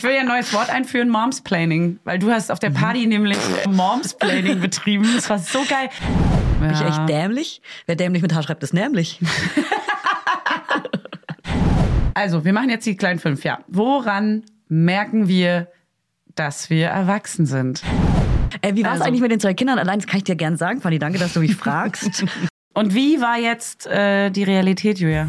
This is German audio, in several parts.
Ich will ja ein neues Wort einführen, Momsplaining, weil du hast auf der Party nämlich Momsplaining betrieben. Das war so geil. Bin ich echt dämlich? Wer dämlich mit H schreibt, ist nämlich. Also, wir machen jetzt die kleinen fünf, ja. Woran merken wir, dass wir erwachsen sind? Äh, wie war es Also- eigentlich mit den zwei Kindern? Allein, das kann ich dir gern sagen, Fanny. Danke, dass du mich fragst. Und wie war jetzt äh, die Realität, Julia?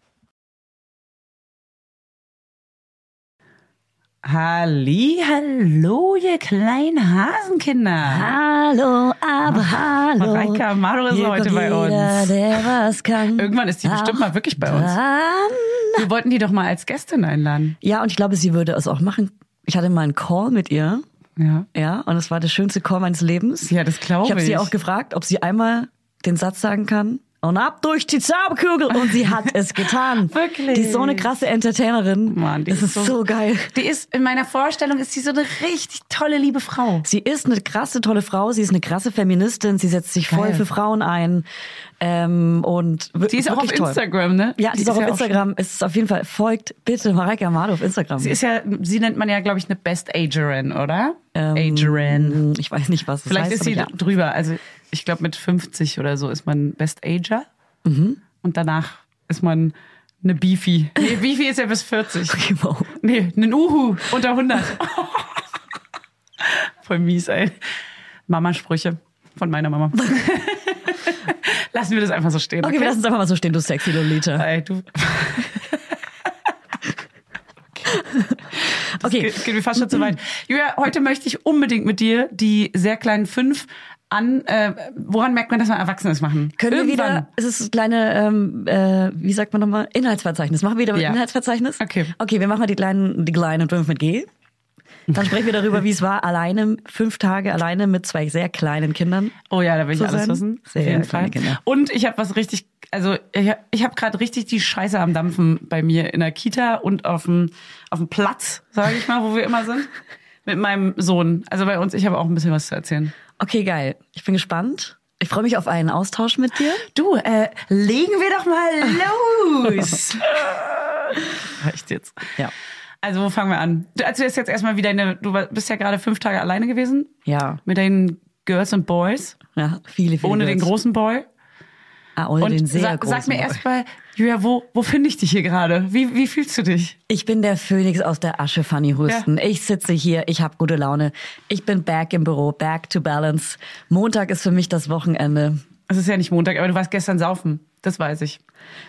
Halli, hallo, ihr kleinen Hasenkinder. Hallo, aber hallo. Mareike Amaro ist heute bei jeder, uns. der was kann. Irgendwann ist die bestimmt mal wirklich bei uns. Wir wollten die doch mal als Gästin einladen. Ja, und ich glaube, sie würde es auch machen. Ich hatte mal einen Call mit ihr. Ja. Ja, und es war der schönste Call meines Lebens. Ja, das glaube Ich habe sie ich. auch gefragt, ob sie einmal den Satz sagen kann. Und ab durch die Zauberkugel. Und sie hat es getan. Wirklich? Die ist so eine krasse Entertainerin. Mann, die das ist so- so geil. Die ist, in meiner Vorstellung ist sie so eine richtig tolle, liebe Frau. Sie ist eine krasse, tolle Frau. Sie ist eine krasse Feministin. Sie setzt sich voll Geil. für Frauen ein. Ähm, und Die ist auch auf toll. Instagram, ne? Ja, die ist auch auf ja Instagram. Es ist auf jeden Fall, folgt bitte Mareike Amado auf Instagram. Sie ist ja, sie nennt man ja, glaube ich, eine Best Agerin, oder? Ähm, Agerin. Ich weiß nicht, was das Vielleicht heißt. ist sie ja. drüber. Also ich glaube, mit 50 oder so ist man Best Ager. Mhm. Und danach ist man eine Beefy. Nee, Beefy ist ja bis 40. Okay, wow. Nee, einen Uhu unter 100. Voll mies, ey. Mama-Sprüche von meiner Mama. Lassen wir das einfach so stehen. Okay, wir lassen es einfach mal so stehen, du sexy Lolita. Ey, du. Okay, Geht, geht mir fast schon zu weit. Julia, heute möchte ich unbedingt mit dir die sehr kleinen fünf an, äh, woran merkt man, dass man Erwachsenes machen? können wir Irgendwann. wieder, es ist das kleine, ähm, äh, wie sagt man nochmal, Inhaltsverzeichnis. Machen wir wieder Ja. Inhaltsverzeichnis? Okay. Okay, wir machen mal die kleinen, die kleinen fünf mit G. Dann sprechen wir darüber, wie es war, alleine, fünf Tage alleine mit zwei sehr kleinen Kindern. Oh ja, da will ich alles sein. wissen. Sehr Auf jeden Fall. Kinder. Und ich habe was richtig, also ich habe ich hab gerade richtig die Scheiße am Dampfen bei mir in der Kita und auf dem, auf dem Platz, sage ich mal, wo wir immer sind, mit meinem Sohn. Also bei uns, ich habe auch ein bisschen was zu erzählen. Okay, geil. Ich bin gespannt. Ich freue mich auf einen Austausch mit dir. Du, äh, legen wir doch mal los. Reicht jetzt. Ja. Also, wo fangen wir an? Du erzählst jetzt erstmal, wie deine, du bist ja gerade fünf Tage alleine gewesen Ja. mit deinen Girls und Boys, Ja, viele, viele. ohne den Girls. großen Boy. Ah, ohne Und den sehr sag, großen. sag mir erstmal, Julia, wo, wo finde ich dich hier gerade? Wie, wie fühlst du dich? Ich bin der Phönix aus der Asche, Fanny Husten. Ich sitze hier, ich habe gute Laune. Ich bin back im Büro, back to balance. Montag ist für mich das Wochenende. Es ist ja nicht Montag, aber du warst gestern saufen. Das weiß ich.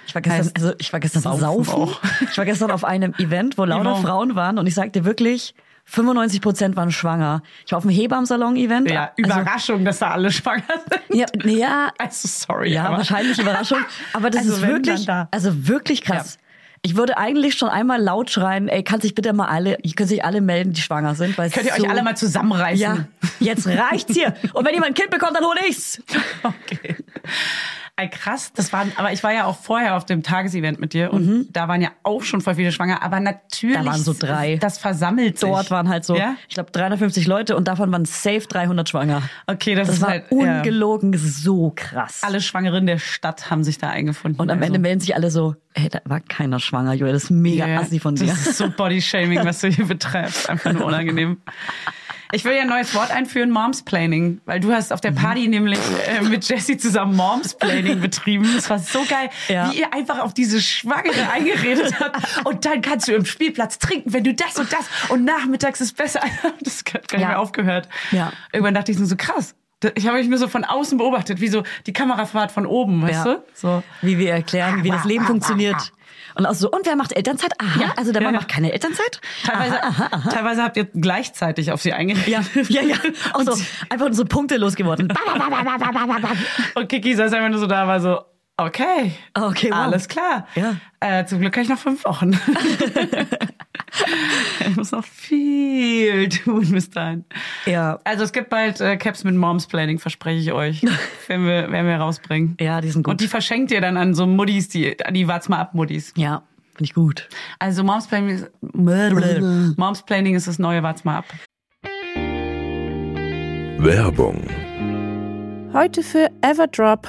Ich war gestern, Heißt, also ich war gestern saufen saufen. Ich war gestern auf einem Event, wo lauter. Frauen waren und ich sagte wirklich, 95 Prozent waren schwanger. Ich war auf einem Hebammensalon-Event. Ja, Also, Überraschung, dass da alle schwanger sind. ja, ja, Also, sorry. ja, aber wahrscheinlich Überraschung. Aber das Also ist wirklich, da. also wirklich krass. Ich würde eigentlich schon einmal laut schreien, ey, kann sich bitte mal alle, können sich alle melden, die schwanger sind, weil Könnt ihr so, euch alle mal zusammenreißen? Ja, jetzt reicht's hier. Und wenn jemand ein Kind bekommt, dann hole ich's. Okay. Ey, krass, das waren, aber ich war ja auch vorher auf dem Tagesevent mit dir und da waren ja auch schon voll viele schwanger, aber natürlich. Mhm. Da waren so drei. Das versammelt sich. Dort waren halt so, Ja? ich glaube, 350 Leute und davon waren safe 300 schwanger. Okay, das, Das ist war halt. Ja. ungelogen, so krass. Alle Schwangeren der Stadt haben sich da eingefunden. und am Also, Ende melden sich alle so, ey, da war keiner schwanger, Julia, das ist mega ja, assi von dir. Das ist so Bodyshaming, was du hier betreibst. Einfach nur unangenehm. Ich will ja ein neues Wort einführen, Momsplaining, weil du hast auf der Party nämlich äh, mit Jessie zusammen Momsplaining betrieben. Das war so geil, Ja. wie ihr einfach auf diese Schwangere eingeredet habt. Und dann kannst du im Spielplatz trinken, wenn du das und das und nachmittags ist besser. Das hat gar nicht Ja. mehr aufgehört. Ja. Irgendwann dachte ich so, so krass. Ich habe mich so von außen beobachtet, wie so die Kamerafahrt von oben, weißt Ja. du? So. Wie wir erklären, wie das Leben funktioniert. Und auch so, und wer macht Elternzeit? Aha, Ja. also der Mann Ja. macht keine Elternzeit? Teilweise, teilweise habt ihr gleichzeitig auf sie eingeredet. Ja, ja, ja. Auch so, einfach so Punkte losgeworden. Und Kiki saß einfach nur so da, war so, Okay. Okay, wow. Alles klar. Ja. Äh, zum Glück habe ich noch fünf Wochen. ich muss noch viel tun bis dahin. Ja. Also es gibt bald äh, Caps mit Moms Planning, verspreche ich euch. werden, wir, werden wir rausbringen. Ja, die sind gut. Und die verschenkt ihr dann an so Muddis, die, die wart's mal ab Muddis. ja, finde ich gut. Also Moms Planning ist, Moms Planning ist das neue Wart's mal ab. Werbung. Heute für Everdrop.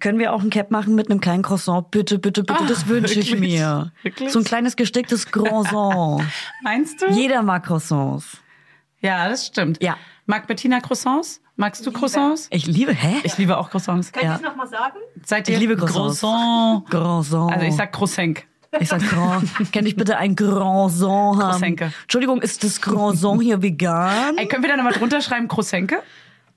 Können wir auch ein Cap machen mit einem kleinen Croissant? Bitte, bitte, bitte, Ah, das wünsche ich mir. Wirklich? So ein kleines gesticktes Croissant. Meinst du? Jeder mag Croissants. Ja, das stimmt. Ja. Mag Bettina Croissants? Magst du Croissants? Ich liebe, hä? Ich liebe auch Croissants. ja. Seid Ich ihr liebe Croissants. Croissant? Croissant. Also ich sag Croissant. Ich sag Grand. Kann ich bitte ein Croissant haben? Croissanke. Entschuldigung, ist das Croissant hier vegan? Ey, können wir da nochmal drunter schreiben, Croissanke?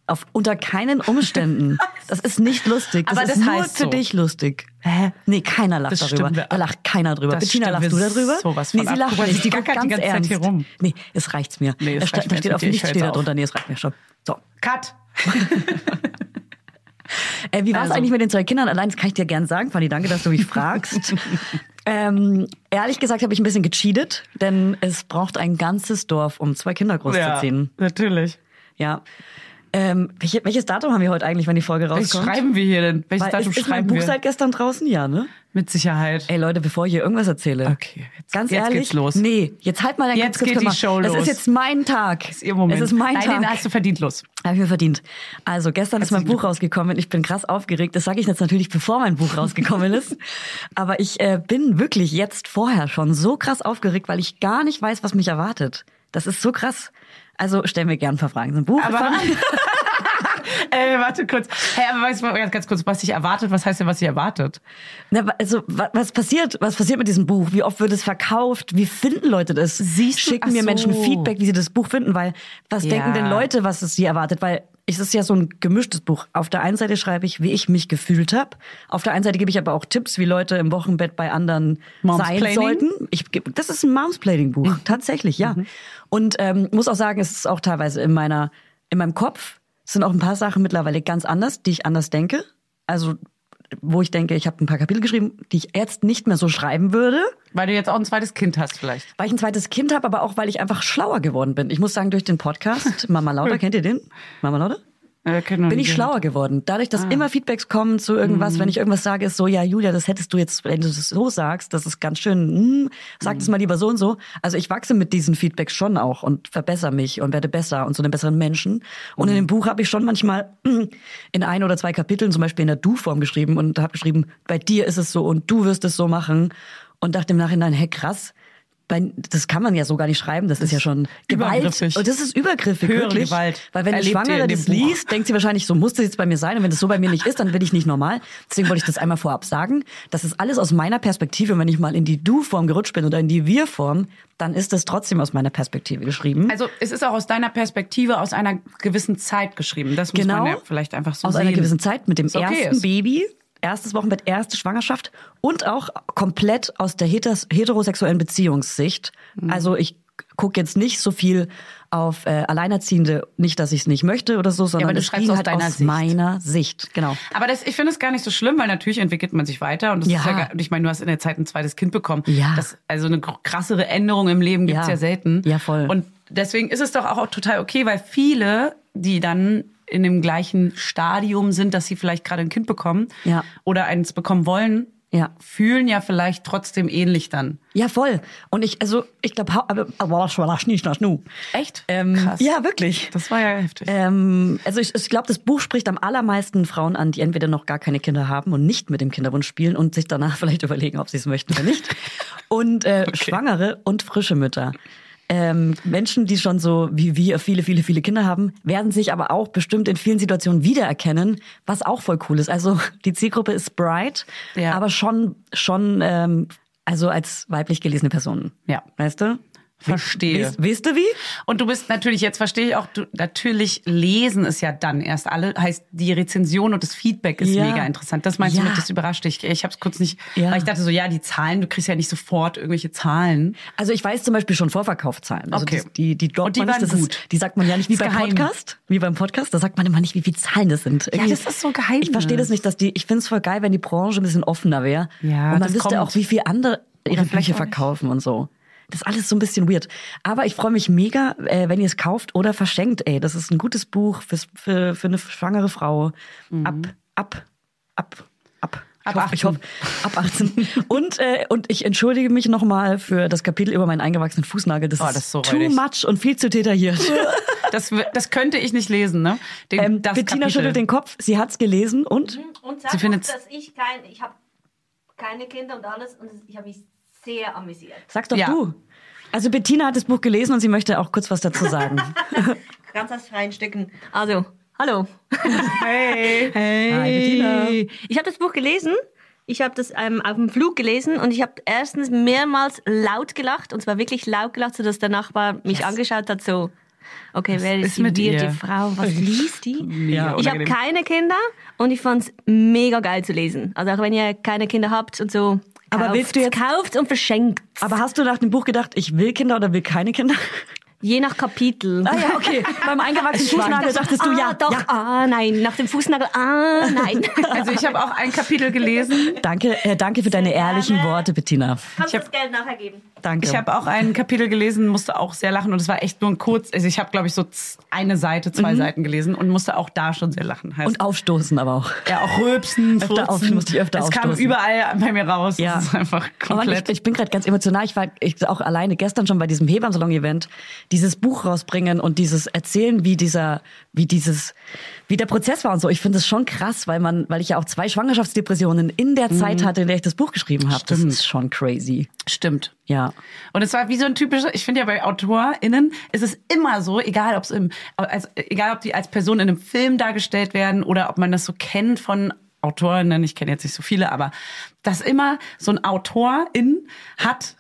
Auf, unter keinen Umständen. Das ist nicht lustig. Das Aber ist das nur heißt für so. dich lustig. Hä? Nee, keiner lacht Das darüber. Da lacht keiner drüber. Das Bettina, lachst du darüber? sowas nee, von sie ab. lacht Guck nicht. die gackert die ganz ganze Zeit ernst. hier rum. Nee, es reicht's mir. Nee, es da, reicht da mir steht auf nicht. nicht Ich hör steht da drunter. Nee, es reicht mir schon. So. Cut. Äh, wie war es Also- eigentlich mit den zwei Kindern? Allein, das kann ich dir gern sagen, Fanny. Danke, dass du mich fragst. ähm, ehrlich gesagt habe ich ein bisschen gecheatet, denn es braucht ein ganzes Dorf, um zwei Kinder Ja, großzuziehen. natürlich. Ja. Ähm, welche, welches Datum haben wir heute eigentlich, wenn die Folge Welches rauskommt? schreiben wir hier denn? Welches Weil, Datum ist, ist mein schreiben Buch wir? seit gestern draußen? Ja, ne? Mit Sicherheit. Ey Leute, bevor ich hier irgendwas erzähle. Okay, jetzt- ganz jetzt ehrlich. geht's los. Nee, jetzt halt mal dein Jetzt geht die Show Es los. ist jetzt mein Tag. ist ihr Moment. Es ist mein Nein, Tag. den hast du verdient los. Habe ich mir verdient. Also gestern ist mein Buch rausgekommen. Ich bin krass aufgeregt. Das sage ich jetzt natürlich, bevor mein Buch rausgekommen ist. Aber ich äh, bin wirklich jetzt vorher schon so krass aufgeregt, weil ich gar nicht weiß, was mich erwartet. Das ist so krass. Also stell mir gern ein paar Fragen zum Buch. Aber äh, warte kurz. Hey, aber weißt du mal ganz, ganz kurz, was dich erwartet? Was heißt denn, was dich erwartet? Na, also wa- was passiert? Was passiert mit diesem Buch? Wie oft wird es verkauft? Wie finden Leute das? Siehst du? Schicken mir Ach Menschen so. Feedback, wie sie das Buch finden, weil was Ja. denken denn Leute, was es sie erwartet? Weil es ist ja so ein gemischtes Buch. Auf der einen Seite schreibe ich, wie ich mich gefühlt habe. Auf der einen Seite gebe ich aber auch Tipps, wie Leute im Wochenbett bei anderen sein sollten. Ich, das ist ein Momsplaining-Buch, Mhm. tatsächlich, ja. Und ähm, muss auch sagen, es ist auch teilweise in meiner, in meinem Kopf sind auch ein paar Sachen mittlerweile ganz anders, die ich anders denke. Also wo ich denke, ich habe ein paar Kapitel geschrieben, die ich jetzt nicht mehr so schreiben würde, Weil du jetzt auch ein zweites Kind hast vielleicht. weil ich ein zweites Kind habe, aber auch weil ich einfach schlauer geworden bin. Ich muss sagen, durch den Podcast, Mama Lauda, kennt ihr den? Mama Lauda? Noch bin ich schlauer geworden. Dadurch, dass immer Feedbacks kommen zu irgendwas, wenn ich irgendwas sage, ist so, ja, Julia, das hättest du jetzt, wenn du das so sagst, das ist ganz schön, hm, sag das mal lieber so und so. Also ich wachse mit diesen Feedbacks schon auch und verbessere mich und werde besser und zu einem besseren Menschen. Und in dem Buch habe ich schon manchmal in ein oder zwei Kapiteln zum Beispiel in der Du-Form geschrieben und habe geschrieben, bei dir ist es so und du wirst es so machen. Und dachte im Nachhinein, hey krass, bei, das kann man ja so gar nicht schreiben, das ist ja schon Gewalt. übergriffig. Und das ist übergriffig, Höhere wirklich. Gewalt Weil wenn eine erlebt ihr Schwangere das Buch. liest, denkt sie wahrscheinlich, so muss das jetzt bei mir sein. Und wenn das so bei mir nicht ist, dann bin ich nicht normal. Deswegen wollte ich das einmal vorab sagen. Das ist alles aus meiner Perspektive. Und wenn ich mal in die Du-Form gerutscht bin oder in die Wir-Form, dann ist das trotzdem aus meiner Perspektive geschrieben. Also es ist auch aus deiner Perspektive aus einer gewissen Zeit geschrieben. Das muss Genau. man ja vielleicht einfach so aus sehen. einer gewissen Zeit mit dem okay ersten ist. Baby, erstes Wochenbett, erste Schwangerschaft und auch komplett aus der heter- heterosexuellen Beziehungssicht. Mhm. Also ich gucke jetzt nicht so viel auf äh, Alleinerziehende, nicht, dass ich es nicht möchte oder so, sondern du es ging aus halt aus Sicht. meiner Sicht. Genau. Aber das, ich finde es gar nicht so schlimm, weil natürlich entwickelt man sich weiter und das Ja. ist ja, gar- ich meine, du hast in der Zeit ein zweites Kind bekommen. Ja. Das, also eine krassere Änderung im Leben gibt's Ja. ja. selten. Ja, voll. Und deswegen ist es doch auch total okay, weil viele, die dann in dem gleichen Stadium sind, dass sie vielleicht gerade ein Kind bekommen Ja. oder eins bekommen wollen, Ja. fühlen ja vielleicht trotzdem ähnlich dann. Ja, voll. Und ich, also, ich glaube. Echt? Ähm, Krass. Ja, wirklich. Das war ja heftig. Ähm, also ich, ich glaube, das Buch spricht am allermeisten Frauen an, die entweder noch gar keine Kinder haben und nicht mit dem Kinderwunsch spielen und sich danach vielleicht überlegen, ob sie es möchten oder nicht. Und äh, Schwangere und frische Mütter. Ähm, Menschen, die schon so wie wir viele, viele, viele Kinder haben, werden sich aber auch bestimmt in vielen Situationen wiedererkennen, was auch voll cool ist. Also die Zielgruppe ist bright, Ja. aber schon, schon, ähm, also als weiblich gelesene Personen. Ja. Weißt du? Verstehe. Weißt, du wie? Und du bist natürlich, jetzt verstehe ich auch, du, natürlich lesen es ja dann erst alle, heißt die Rezension und das Feedback ist Ja. mega interessant. Das meinst Ja. du mit, das überrascht dich. Ich habe es kurz nicht, Ja. weil ich dachte so, ja, die Zahlen, du kriegst ja nicht sofort irgendwelche Zahlen. Also ich weiß zum Beispiel schon Vorverkaufszahlen. Also Okay. die, die, die Und die nicht. waren Das gut. Ist, die sagt man ja nicht wie beim geheim. Podcast. Wie beim Podcast. Da sagt man immer nicht, wie viele Zahlen das sind. Irgendwie- das ist so Geheimnis. Ich verstehe das nicht, dass die. Ich finde es voll geil, wenn die Branche ein bisschen offener wäre. Ja, Und man wüsste kommt. auch, wie viel andere ihre nicht. verkaufen und so. Das ist alles so ein bisschen weird. Aber ich freue mich mega, äh, wenn ihr es kauft oder verschenkt. Ey, das ist ein gutes Buch fürs, für, für eine schwangere Frau. Ab, ab, ab, ab. Ich Ab hoffe, ich hoffe, ab 18. und, äh, und ich entschuldige mich nochmal für das Kapitel über meinen eingewachsenen Fußnagel. Das, Oh, ist, das ist so too räudig. much und viel zu detailliert. Das, das könnte ich nicht lesen, ne? Den, ähm, das Bettina Kapitel. schüttelt den Kopf. Sie hat's gelesen und? Und Sie sag findet's- noch, dass ich kein, ich habe keine Kinder und alles und ich habe sehr amüsiert. Sag's doch Ja. du. Also Bettina hat das Buch gelesen und sie möchte auch kurz was dazu sagen. Ganz aus freien Stücken. Also, hallo. Hey. Hi, Bettina. Ich habe das Buch gelesen. Ich habe das ähm, auf dem Flug gelesen und ich habe erstens mehrmals laut gelacht und zwar wirklich laut gelacht, sodass der Nachbar mich angeschaut hat so. Okay, wer ist, ist die mit weirde ihr? Frau? Was liest die? Mega Ich habe keine Kinder und ich fand's mega geil zu lesen. Also auch wenn ihr keine Kinder habt und so. Aber kauft, willst du jetzt- kauft und verschenkt. Aber hast du nach dem Buch gedacht, ich will Kinder oder will keine Kinder? Je nach Kapitel. Ah ja, okay. Beim eingewachsenen Fußnagel dachtest du ah, ja. doch, ja. ah, nein. Nach dem Fußnagel, ah, nein. Also ich habe auch ein Kapitel gelesen. Danke, äh, danke für deine ehrlichen Worte, Bettina. Kannst Ich du das Geld nachher geben? Danke. Ich habe auch ein Kapitel gelesen, musste auch sehr lachen und es war echt nur ein kurz, also ich habe glaube ich so eine Seite, zwei Seiten gelesen und musste auch da schon sehr lachen. Heißt, und aufstoßen aber auch. ja, auch rülpsen, Öfter auf- musste ich öfter Es kam aufstoßen. überall bei mir raus. Ja. Das ist einfach Aber komplett. ich, ich bin gerade ganz emotional. Ich war ich, auch alleine gestern schon bei diesem Hebammensalon-Event. Dieses Buch rausbringen und dieses Erzählen, wie dieser, wie dieses, wie der Prozess war und so. Ich finde es schon krass, weil man, weil ich ja auch zwei Schwangerschaftsdepressionen in der Zeit hatte, in der ich das Buch geschrieben habe. Das Mhm. Ist schon crazy. Stimmt. Ja. Und es war wie so ein typischer, ich finde ja bei AutorInnen ist es immer so, egal ob es im, als, egal ob die als Person in einem Film dargestellt werden oder ob man das so kennt von AutorInnen, ich kenne jetzt nicht so viele, aber dass immer so ein Autorin hat,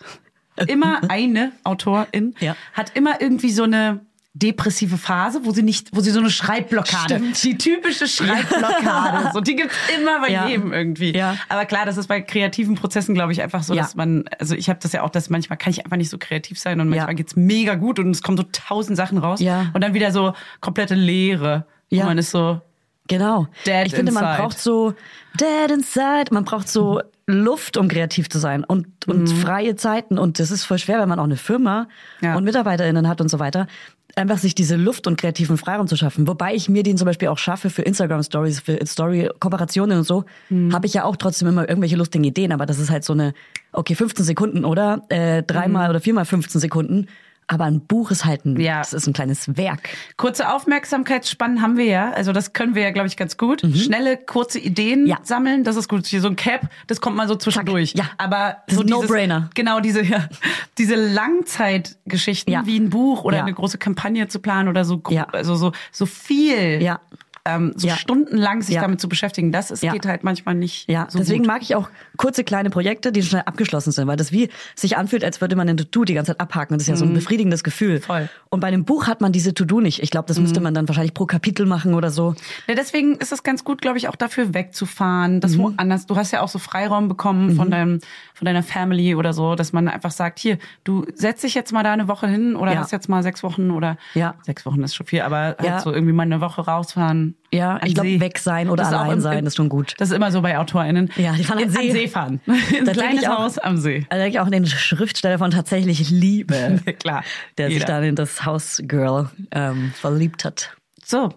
immer eine Autorin, Ja. hat immer irgendwie so eine depressive Phase, wo sie nicht, wo sie so eine Schreibblockade, Stimmt. die typische Schreibblockade, so die gibt's immer bei Ja. jedem irgendwie. Ja. Aber klar, das ist bei kreativen Prozessen, glaube ich, einfach so, Ja. dass man, also ich habe das ja auch, dass manchmal kann ich einfach nicht so kreativ sein und manchmal geht's mega gut und es kommen so tausend Sachen raus und dann wieder so komplette Leere. Ja. Und man ist so, Genau. Dead ich finde, man braucht so dead inside. Man braucht so Luft, um kreativ zu sein und, und freie Zeiten. Und das ist voll schwer, wenn man auch eine Firma Ja. und MitarbeiterInnen hat und so weiter. Einfach sich diese Luft und kreativen Freiraum zu schaffen. Wobei ich mir den zum Beispiel auch schaffe für Instagram Stories, für Story-Kooperationen und so, habe ich ja auch trotzdem immer irgendwelche lustigen Ideen. Aber das ist halt so eine, okay, 15 Sekunden oder äh, dreimal oder viermal 15 Sekunden. Aber ein Buch ist halt ein, Ja. das ist ein kleines Werk. Kurze Aufmerksamkeitsspannen haben wir ja. Also das können wir ja, glaube ich, ganz gut. Schnelle, kurze Ideen Mhm. Ja. sammeln, das ist gut. Hier so ein Cap, das kommt mal so zwischendurch. Ja. Aber Das so No-Brainer. Genau, diese, ja, diese Langzeitgeschichten Ja. wie ein Buch oder eine große Kampagne zu planen oder so, also so, so viel. Ja. Ähm, so Ja. stundenlang sich Ja. damit zu beschäftigen, das ist, Ja. geht halt manchmal nicht Ja, so deswegen gut. mag ich auch kurze kleine Projekte, die schnell abgeschlossen sind, weil das wie sich anfühlt, als würde man ein To-Do die ganze Zeit abhaken. Das ist ja so ein befriedigendes Gefühl. Mhm. Voll. Mhm. Und bei einem Buch hat man diese To-Do nicht. Ich glaube, das müsste man dann wahrscheinlich pro Kapitel machen oder so. Ja, deswegen ist es ganz gut, glaube ich, auch dafür wegzufahren, das Mhm. woanders. Du hast ja auch so Freiraum bekommen von deinem, von deiner Family oder so, dass man einfach sagt, hier, du setz dich jetzt mal da eine Woche hin oder Ja. hast jetzt mal sechs Wochen oder Ja. sechs Wochen ist schon viel, aber halt so irgendwie mal eine Woche rausfahren. Ja, ich glaube, weg sein oder allein im- sein ist schon gut. Das ist immer so bei AutorInnen. Ja, die fahren an An See. See fahren. Ein Da denke kleines auch- Haus am See. Also ich auch an den Schriftsteller von tatsächlich Liebe, Klar. der sich Jeder. dann in das Hausgirl ähm, verliebt hat. So.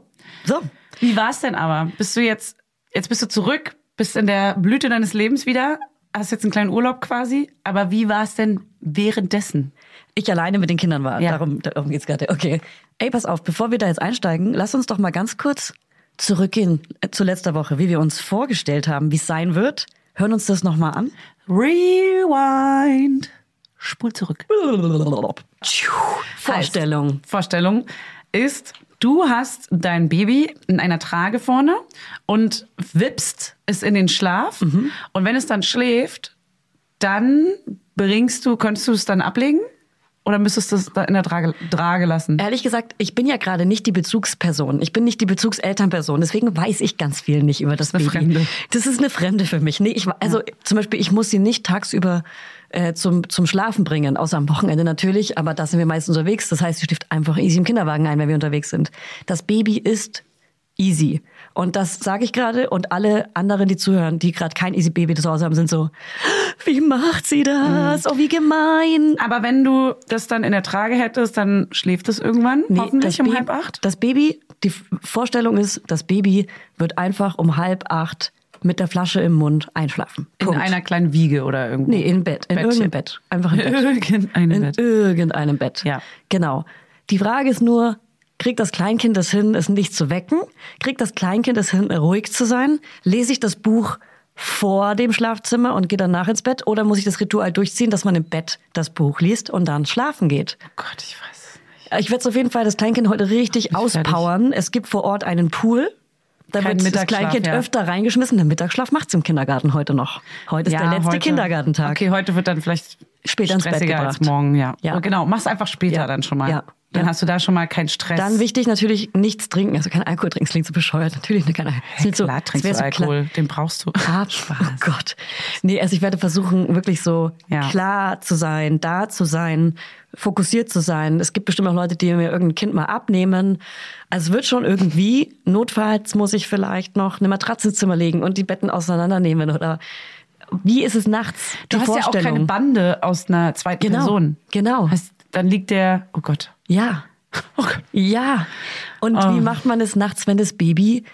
So, Wie war's denn aber? Bist du jetzt, jetzt bist du zurück, bist in der Blüte deines Lebens wieder, hast jetzt einen kleinen Urlaub quasi, aber wie war's denn währenddessen? ich alleine mit den Kindern war. Ja. Darum, darum geht's gerade. Okay. Ey, pass auf, bevor wir da jetzt einsteigen, lass uns doch mal ganz kurz zurückgehen äh, zu letzter Woche, wie wir uns vorgestellt haben, wie es sein wird. Hören uns das nochmal an. Rewind. Spul zurück. Vorstellung. Vorstellung ist, du hast dein Baby in einer Trage vorne und wippst es in den Schlaf. Mhm. Und wenn es dann schläft, dann bringst du, könntest du es dann ablegen? Oder müsstest du es da in der Trage, Trage lassen? Ehrlich gesagt, ich bin ja gerade nicht die Bezugsperson. Ich bin nicht die Bezugselternperson. Deswegen weiß ich ganz viel nicht über das eine Baby. Fremde. Das ist eine Fremde für mich. Nee, ich, also zum Beispiel, ich muss sie nicht tagsüber äh, zum, zum Schlafen bringen, außer am Wochenende natürlich. Aber da sind wir meist unterwegs. Das heißt, sie schläft einfach easy im Kinderwagen ein, wenn wir unterwegs sind. Das Baby ist easy. Und das sage ich gerade. Und alle anderen, die zuhören, die gerade kein easy Baby zu Hause haben, sind so, wie macht sie das? Oh, wie gemein. Aber wenn du das dann in der Trage hättest, dann schläft es irgendwann, hoffentlich um Baby, halb acht. Das Baby, die Vorstellung ist, das Baby wird einfach um halb acht mit der Flasche im Mund einschlafen. In Punkt. einer kleinen Wiege oder irgendwo. Nee, in Bett. In Bettchen. irgendeinem Bett. Einfach im Bett. Irgendeinem in Bett. irgendeinem Bett. Ja. Genau. Die Frage ist nur, kriegt das Kleinkind es hin, es nicht zu wecken? Kriegt das Kleinkind es hin, ruhig zu sein? Lese ich das Buch vor dem Schlafzimmer und gehe danach ins Bett? Oder muss ich das Ritual durchziehen, dass man im Bett das Buch liest und dann schlafen geht? Oh Gott, ich weiß es nicht. Ich werde auf jeden Fall das Kleinkind heute richtig fertig. auspowern. Es gibt vor Ort einen Pool. Da wird das Kleinkind ja. öfter reingeschmissen. Der Mittagsschlaf macht's im Kindergarten heute noch. Heute ist der letzte heute- Kindergartentag. Okay, heute wird dann vielleicht Später ins Bett gebracht. als morgen, ja. Ja. Genau, mach's einfach später Ja. dann schon mal. Ja. Dann hast du da schon mal keinen Stress. Dann wichtig natürlich nichts trinken, also kein Alkohol trinken, klingt so bescheuert. Natürlich nicht, kein Hey, klar das trinkst wär du so klar- Alkohol, den brauchst du. Ah, oh Gott. Nee, also ich werde versuchen, wirklich so Ja. klar zu sein, da zu sein, fokussiert zu sein. Es gibt bestimmt auch Leute, die mir irgendein Kind mal abnehmen. Also es wird schon irgendwie, notfalls muss ich vielleicht noch eine Matratze ins Zimmer legen und die Betten auseinandernehmen oder wie ist es nachts? Du hast ja auch keine Bande aus einer zweiten Genau, Person. genau. Heißt, dann liegt der, oh Gott. Ja. Oh Gott. Ja. Und Oh. wie macht man es nachts, wenn das Baby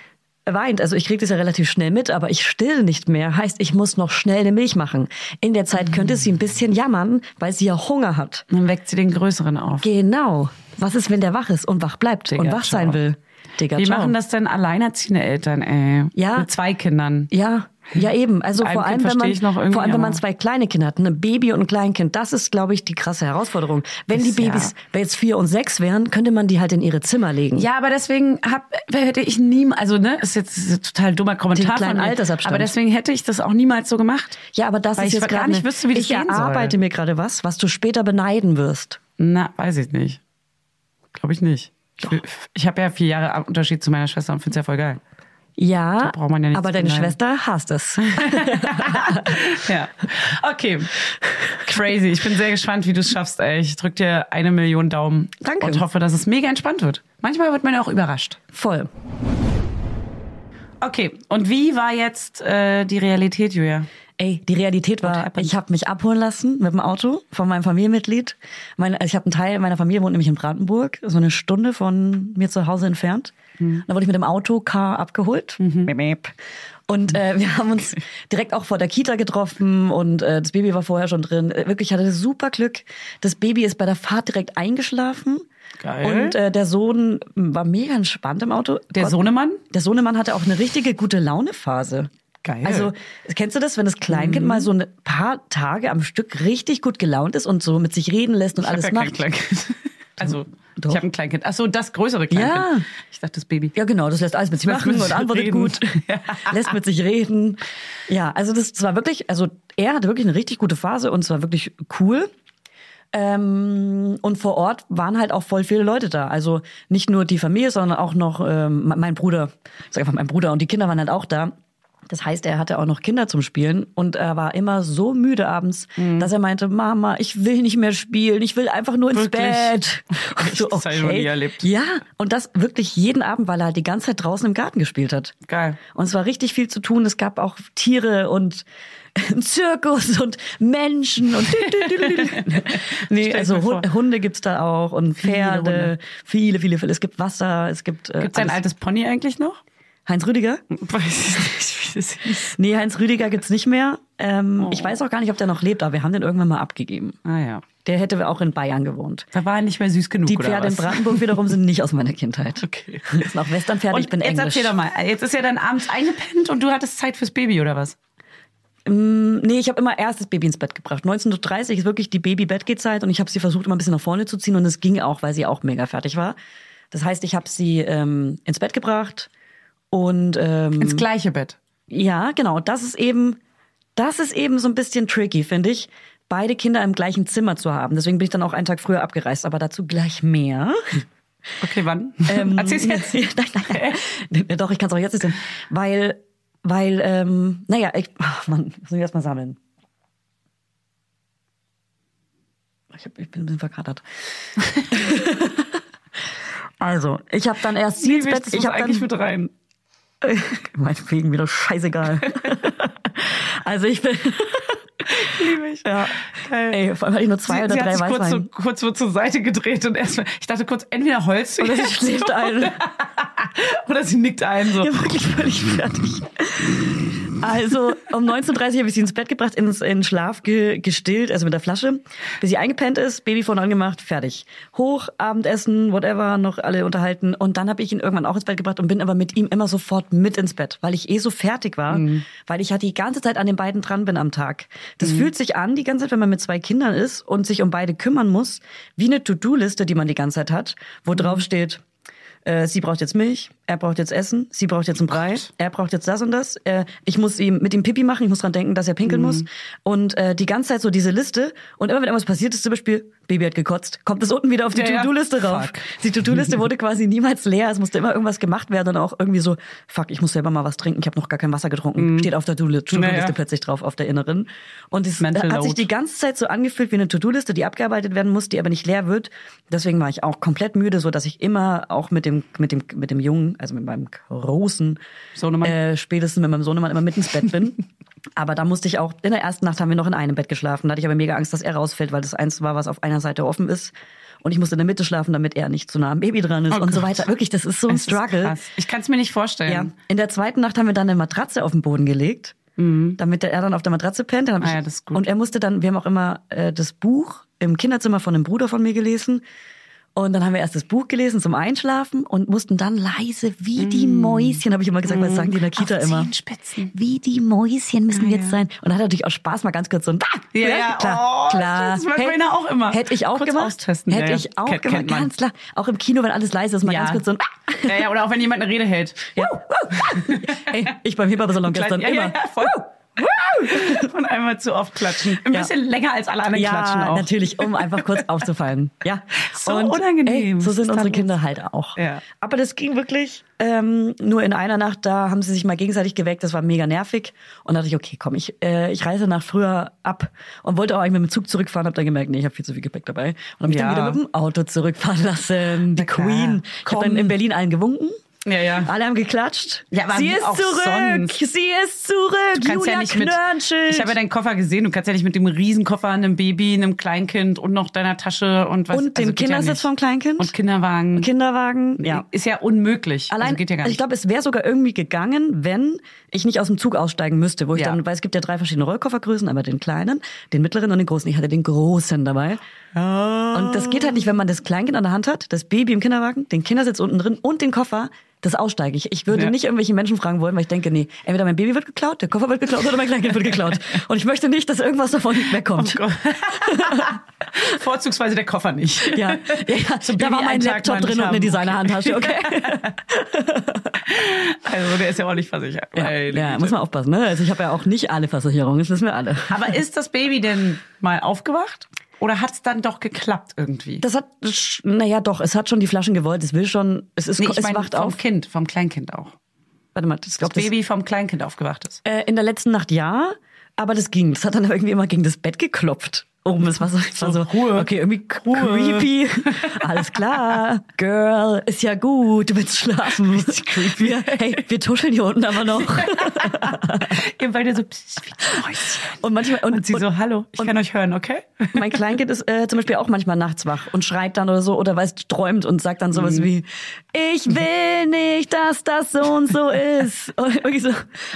weint? Also ich kriege das ja relativ schnell mit, aber ich still nicht mehr. Heißt, ich muss noch schnell eine Milch machen. In der Zeit könnte sie ein bisschen jammern, weil sie ja Hunger hat. Dann weckt sie den Größeren auf. Genau. Was ist, wenn der wach ist und wach bleibt Digga, und wach sein ciao. will? Digga, Wie ciao. machen das denn alleinerziehende Eltern, ey? Ja. Mit zwei Kindern. Ja, ja eben. Also vor Kind allem, wenn man, ich vor allem, wenn man zwei kleine Kinder hat, ein Baby und ein Kleinkind, das ist, glaube ich, die krasse Herausforderung. Wenn die Ist ja- Babys wenn jetzt vier und sechs wären, könnte man die halt in ihre Zimmer legen. Ja, aber deswegen hab, hätte ich nie, also ne, ist jetzt ein total dummer Kommentar von mir, Altersabstand. aber deswegen hätte ich das auch niemals so gemacht. Ja, aber das ist ich jetzt gar gerade nicht wüsste, wie das ich gehen soll. erarbeite mir gerade was, was du später beneiden wirst. Na, weiß ich nicht. Glaube ich nicht. Ich, will- ich habe ja vier Jahre Unterschied zu meiner Schwester und finde es ja voll geil. Ja, braucht man ja aber deine. Schwester hasst es. Ja. Okay. Crazy. Ich bin sehr gespannt, wie du es schaffst, ey. Ich drück dir eine Million Daumen. Danke. Und hoffe, dass es mega entspannt wird. Manchmal wird man ja auch überrascht. Voll. Okay, und wie war jetzt äh, die Realität, Julia? Ey, die Realität war, ich habe mich abholen lassen mit dem Auto von meinem Familienmitglied. Meine, also ich habe einen Teil meiner Familie wohnt nämlich in Brandenburg, so eine Stunde von mir zu Hause entfernt. Mhm. Da wurde ich mit dem Autocar abgeholt. Beep, beep. Und äh, wir haben uns direkt auch vor der Kita getroffen und äh, das Baby war vorher schon drin. Äh, Wirklich, ich hatte super Glück. Das Baby ist bei der Fahrt direkt eingeschlafen. Geil. Und äh, der Sohn war mega entspannt im Auto. Der Gott, Sohnemann? Der Sohnemann hatte auch eine richtige gute Launephase. Geil. Also, kennst du das, wenn das Kleinkind Mhm. mal so ein paar Tage am Stück richtig gut gelaunt ist und so mit sich reden lässt und Ich alles ja kein macht? Kleinkind. Also, Doch. ich habe ein Kleinkind. Ach so, das größere Kleinkind. Ja. Ich dachte, das Baby. Ja, genau, das lässt alles mit sich machen mit und antwortet reden. gut. lässt mit sich reden. Ja, also das war wirklich, also er hatte wirklich eine richtig gute Phase und es war wirklich cool. Ähm, und vor Ort waren halt auch voll viele Leute da. Also nicht nur die Familie, sondern auch noch ähm, mein Bruder. Ich sag einfach mein Bruder und die Kinder waren halt auch da. Das heißt, er hatte auch noch Kinder zum Spielen und er war immer so müde abends, Mhm. dass er meinte, Mama, ich will nicht mehr spielen, ich will einfach nur ins Wirklich? Bett. Und so, Das hab ich erlebt. Ja, und das wirklich jeden Abend, weil er halt die ganze Zeit draußen im Garten gespielt hat. Geil. Und es war richtig viel zu tun. Es gab auch Tiere und einen Zirkus und Menschen und nee, also. Hunde, Hunde gibt's da auch und Pferde, viele, viele, viele. Es gibt Wasser, es gibt. Äh, Gibt's ein alles. altes Pony eigentlich noch? Heinz Rüdiger? Weiß ich nicht, wie das hieß. Nee, Heinz Rüdiger gibt's nicht mehr. Ähm, Oh. Ich weiß auch gar nicht, ob der noch lebt, aber wir haben den irgendwann mal abgegeben. Ah ja. Der hätte auch in Bayern gewohnt. Da war er nicht mehr süß genug, Die Pferde in? Brandenburg wiederum sind nicht aus meiner Kindheit. Okay. Das sind auch Westernpferde, ich Und bin jetzt Englisch. erzähl doch mal, jetzt ist ja dann abends eingepennt und du hattest Zeit fürs Baby, oder was? Nee, ich habe immer erst das Baby ins Bett gebracht. 19.30 Uhr ist wirklich die Baby-Bettgehzeit und ich habe sie versucht, immer ein bisschen nach vorne zu ziehen und es ging auch, weil sie auch mega fertig war. Das heißt, ich habe sie ähm, ins Bett gebracht und ähm, Ins gleiche Bett. ja, genau, das ist eben, das ist eben so ein bisschen tricky, finde ich, beide Kinder im gleichen Zimmer zu haben. Deswegen bin ich dann auch einen Tag früher abgereist, aber dazu gleich mehr. Okay, wann? Ähm, Erzähl's jetzt. nein, nein, nein. Doch, ich kann es auch jetzt erzählen. Weil, weil, ähm, naja, ich, ach Mann, soll ich erst mal sammeln? Ich, hab, ich bin ein bisschen verkatert. also, ich habe dann erst sie ins Wie Bett. Ich ist habe eigentlich dann mit rein. meinetwegen wieder scheißegal. also ich bin Liebe ich. ja, Geil. ey, vor allem hatte ich nur zwei sie, oder sie drei hat sich kurz, so, kurz so zur Seite gedreht und erstmal, ich dachte kurz, entweder Holz Oder sie schläft ein. oder sie nickt ein. So. Ja, wirklich völlig fertig. Also um 19.30 Uhr habe ich sie ins Bett gebracht, ins, in Schlaf ge, gestillt, also mit der Flasche. Bis sie eingepennt ist, Babyphone angemacht, fertig. Hoch, Abendessen, whatever, noch alle unterhalten. Und dann habe ich ihn irgendwann auch ins Bett gebracht und bin aber mit ihm immer sofort mit ins Bett, weil ich eh so fertig war, weil ich halt die ganze Zeit an den beiden dran bin am Tag. Das fühlt sich an, die ganze Zeit, wenn man mit zwei Kindern ist und sich um beide kümmern muss, wie eine To-Do-Liste, die man die ganze Zeit hat, wo drauf steht, äh, sie braucht jetzt Milch, er braucht jetzt Essen, sie braucht jetzt einen Brei, er braucht jetzt das und das. Äh, ich muss ihm mit ihm Pipi machen, ich muss dran denken, dass er pinkeln muss. Und äh, die ganze Zeit so diese Liste. Und immer wenn irgendwas passiert ist, zum Beispiel, Baby hat gekotzt, kommt es unten wieder auf die Ja, ja. To-Do-Liste rauf. Fuck. Die To-Do-Liste wurde quasi niemals leer. Es musste immer irgendwas gemacht werden und auch irgendwie so, fuck, ich muss selber mal was trinken, ich habe noch gar kein Wasser getrunken. Steht auf der To-Do-Liste Mhm. Naja. plötzlich drauf, auf der inneren. Und es Mental hat sich load. die ganze Zeit so angefühlt wie eine To-Do-Liste, die abgearbeitet werden muss, die aber nicht leer wird. Deswegen war ich auch komplett müde, so dass ich immer auch mit dem mit dem mit dem Jungen, also mit meinem großen Sohnemann. äh, spätestens mit meinem Sohnemann immer mit ins Bett bin. aber da musste ich auch in der ersten Nacht haben wir noch in einem Bett geschlafen. Da hatte ich aber mega Angst, dass er rausfällt, weil das eins war, was auf einer Seite offen ist. Und ich musste in der Mitte schlafen, damit er nicht zu nah am Baby dran ist Oh und so Gott. weiter. Wirklich, das ist so ein Es Struggle. Ich kann es mir nicht vorstellen. Ja. In der zweiten Nacht haben wir dann eine Matratze auf den Boden gelegt, damit er dann auf der Matratze pennt. Mhm. Ah ja, das ist gut. Und er musste dann, wir haben auch immer äh, das Buch im Kinderzimmer von einem Bruder von mir gelesen. Und dann haben wir erst das Buch gelesen zum Einschlafen und mussten dann leise wie die Mm. Mäuschen, habe ich immer gesagt, was sagen die in der Kita immer? Zehenspitzen. Wie die Mäuschen müssen wir Ah, jetzt ja. sein. Und dann hat natürlich auch Spaß mal ganz kurz so ein! Ja, ja, klar, oh, klar. das macht meiner auch immer. Hätte ich auch Kurz gemacht. Hätte ja, ja. ich auch Kennt- gemacht, ganz klar. Auch im Kino, wenn alles leise ist, mal Ja. ganz kurz so ein! Ja, ja, oder auch wenn jemand eine Rede hält. Ja. Ey, ich beim Hebamme-Salon gestern ja, immer. Ja, ja, voll. Und einmal zu oft klatschen. Ein Ja. bisschen länger als alle anderen klatschen Ja, auch. natürlich, um einfach kurz aufzufallen. Ja. So unangenehm. Ey, so sind unsere? Kinder halt auch. Ja. Aber das ging wirklich ähm, nur in einer Nacht. Da haben sie sich mal gegenseitig geweckt. Das war mega nervig. Und da dachte ich, okay, komm, ich, äh, ich reise nach früher ab und wollte auch eigentlich mit dem Zug zurückfahren. Hab dann gemerkt, nee, ich habe viel zu viel Gepäck dabei. Und habe mich Ja. dann wieder mit dem Auto zurückfahren lassen. Die. Queen. Ich habe dann Komm. in Berlin allen gewunken. Ja, ja. Alle haben geklatscht. Ja, aber sie ist zurück. sonst. Sie ist zurück. Du Julia ja nicht mit. Ich habe ja deinen Koffer gesehen. Du kannst ja nicht mit dem Riesenkoffer, einem Baby, einem Kleinkind und noch deiner Tasche und was. und dem also ja Kindersitz nicht. vom Kleinkind. und Kinderwagen. Kinderwagen. Ja. Ist ja unmöglich. Allein, also geht ja gar also nicht. ich glaube, es wäre sogar irgendwie gegangen, wenn ich nicht aus dem Zug aussteigen müsste, wo ich Ja. dann, weil es gibt ja drei verschiedene Rollkoffergrößen, aber den kleinen, den mittleren und den großen. Ich hatte den großen dabei. Und das geht halt nicht, wenn man das Kleinkind an der Hand hat, das Baby im Kinderwagen, den Kindersitz unten drin und den Koffer. Das aussteige ich. Ich würde Ja. nicht irgendwelche Menschen fragen wollen, weil ich denke, nee, entweder mein Baby wird geklaut, der Koffer wird geklaut oder mein Kleinkind wird geklaut. Und ich möchte nicht, dass irgendwas davon wegkommt. Oh. Vorzugsweise der Koffer nicht. Ja, ja, ja. So da war mein Laptop drin nicht und eine haben. Designerhandtasche, okay. Also der ist ja auch nicht versichert. Ja, ja muss man aufpassen. Ne? Also ich habe ja auch nicht alle Versicherungen, das wissen wir alle. Aber ist das Baby denn mal aufgewacht? Oder hat es dann doch geklappt irgendwie? Das hat, naja, doch, es hat schon die Flaschen gewollt. Es will schon, es ist, nee, ich es meine wacht vom auf. Kind, vom Kleinkind auch. Warte mal, das, Das glaub, das Baby vom Kleinkind aufgewacht ist. äh, in der letzten Nacht ja, aber das ging. Das hat dann irgendwie immer gegen das Bett geklopft. Oben, war so, es war so Ruhe. okay, irgendwie creepy. Alles klar, Girl, ist ja gut, du willst schlafen. creepy. Hey, wir tuscheln hier unten aber noch. Ihr beide so, psst, wie. Und manchmal, und, Und sie so, hallo, ich kann euch hören, okay? Mein Kleinkind ist äh, zum Beispiel auch manchmal nachts wach und schreit dann oder so oder weiß träumt und sagt dann sowas wie ich will nicht, dass das so und so ist und, so.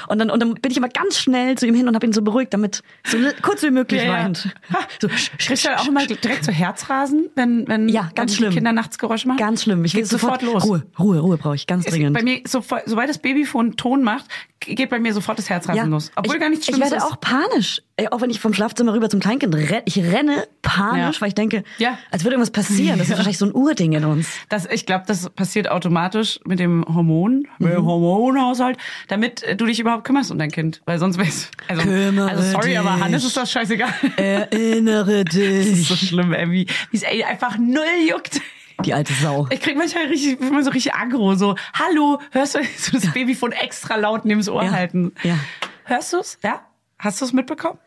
und dann und dann bin ich immer ganz schnell zu ihm hin und habe ihn so beruhigt, damit so kurz wie möglich weint. So, Kriegst du auch immer direkt so Herzrasen, wenn, wenn, Ja, wenn ganz die schlimm. Kinder nachts Geräusche machen? Ganz schlimm. Ich will Geht sofort, los. Ruhe, Ruhe, Ruhe brauche ich ganz Ist dringend. Bei mir, so, sobald das Babyfon Ton macht, geht bei mir sofort das Herzrasen los. Obwohl ich, gar nichts Ich Schlimmes werde ist. auch panisch. Ey, auch wenn ich vom Schlafzimmer rüber zum Kleinkind renne. Ich renne panisch, Ja. weil ich denke, Ja. als würde irgendwas passieren. Das ist wahrscheinlich so ein Urding in uns. Das, ich glaube, das passiert automatisch mit dem Hormon, mit Mhm. dem Hormonhaushalt, damit äh, du dich überhaupt kümmerst um dein Kind. Weil sonst wär's. Also, Kümmere also sorry, aber dich. Hannes ist das scheißegal. Erinnere Das ist so dich. schlimm, ey, wie es einfach null juckt. Die alte Sau. Ich krieg manchmal richtig, immer so richtig aggro, so, hallo, hörst du so das Babyfon extra laut neben das Ohr Ja. halten? Ja. Hörst du's? Ja? Hast du's mitbekommen?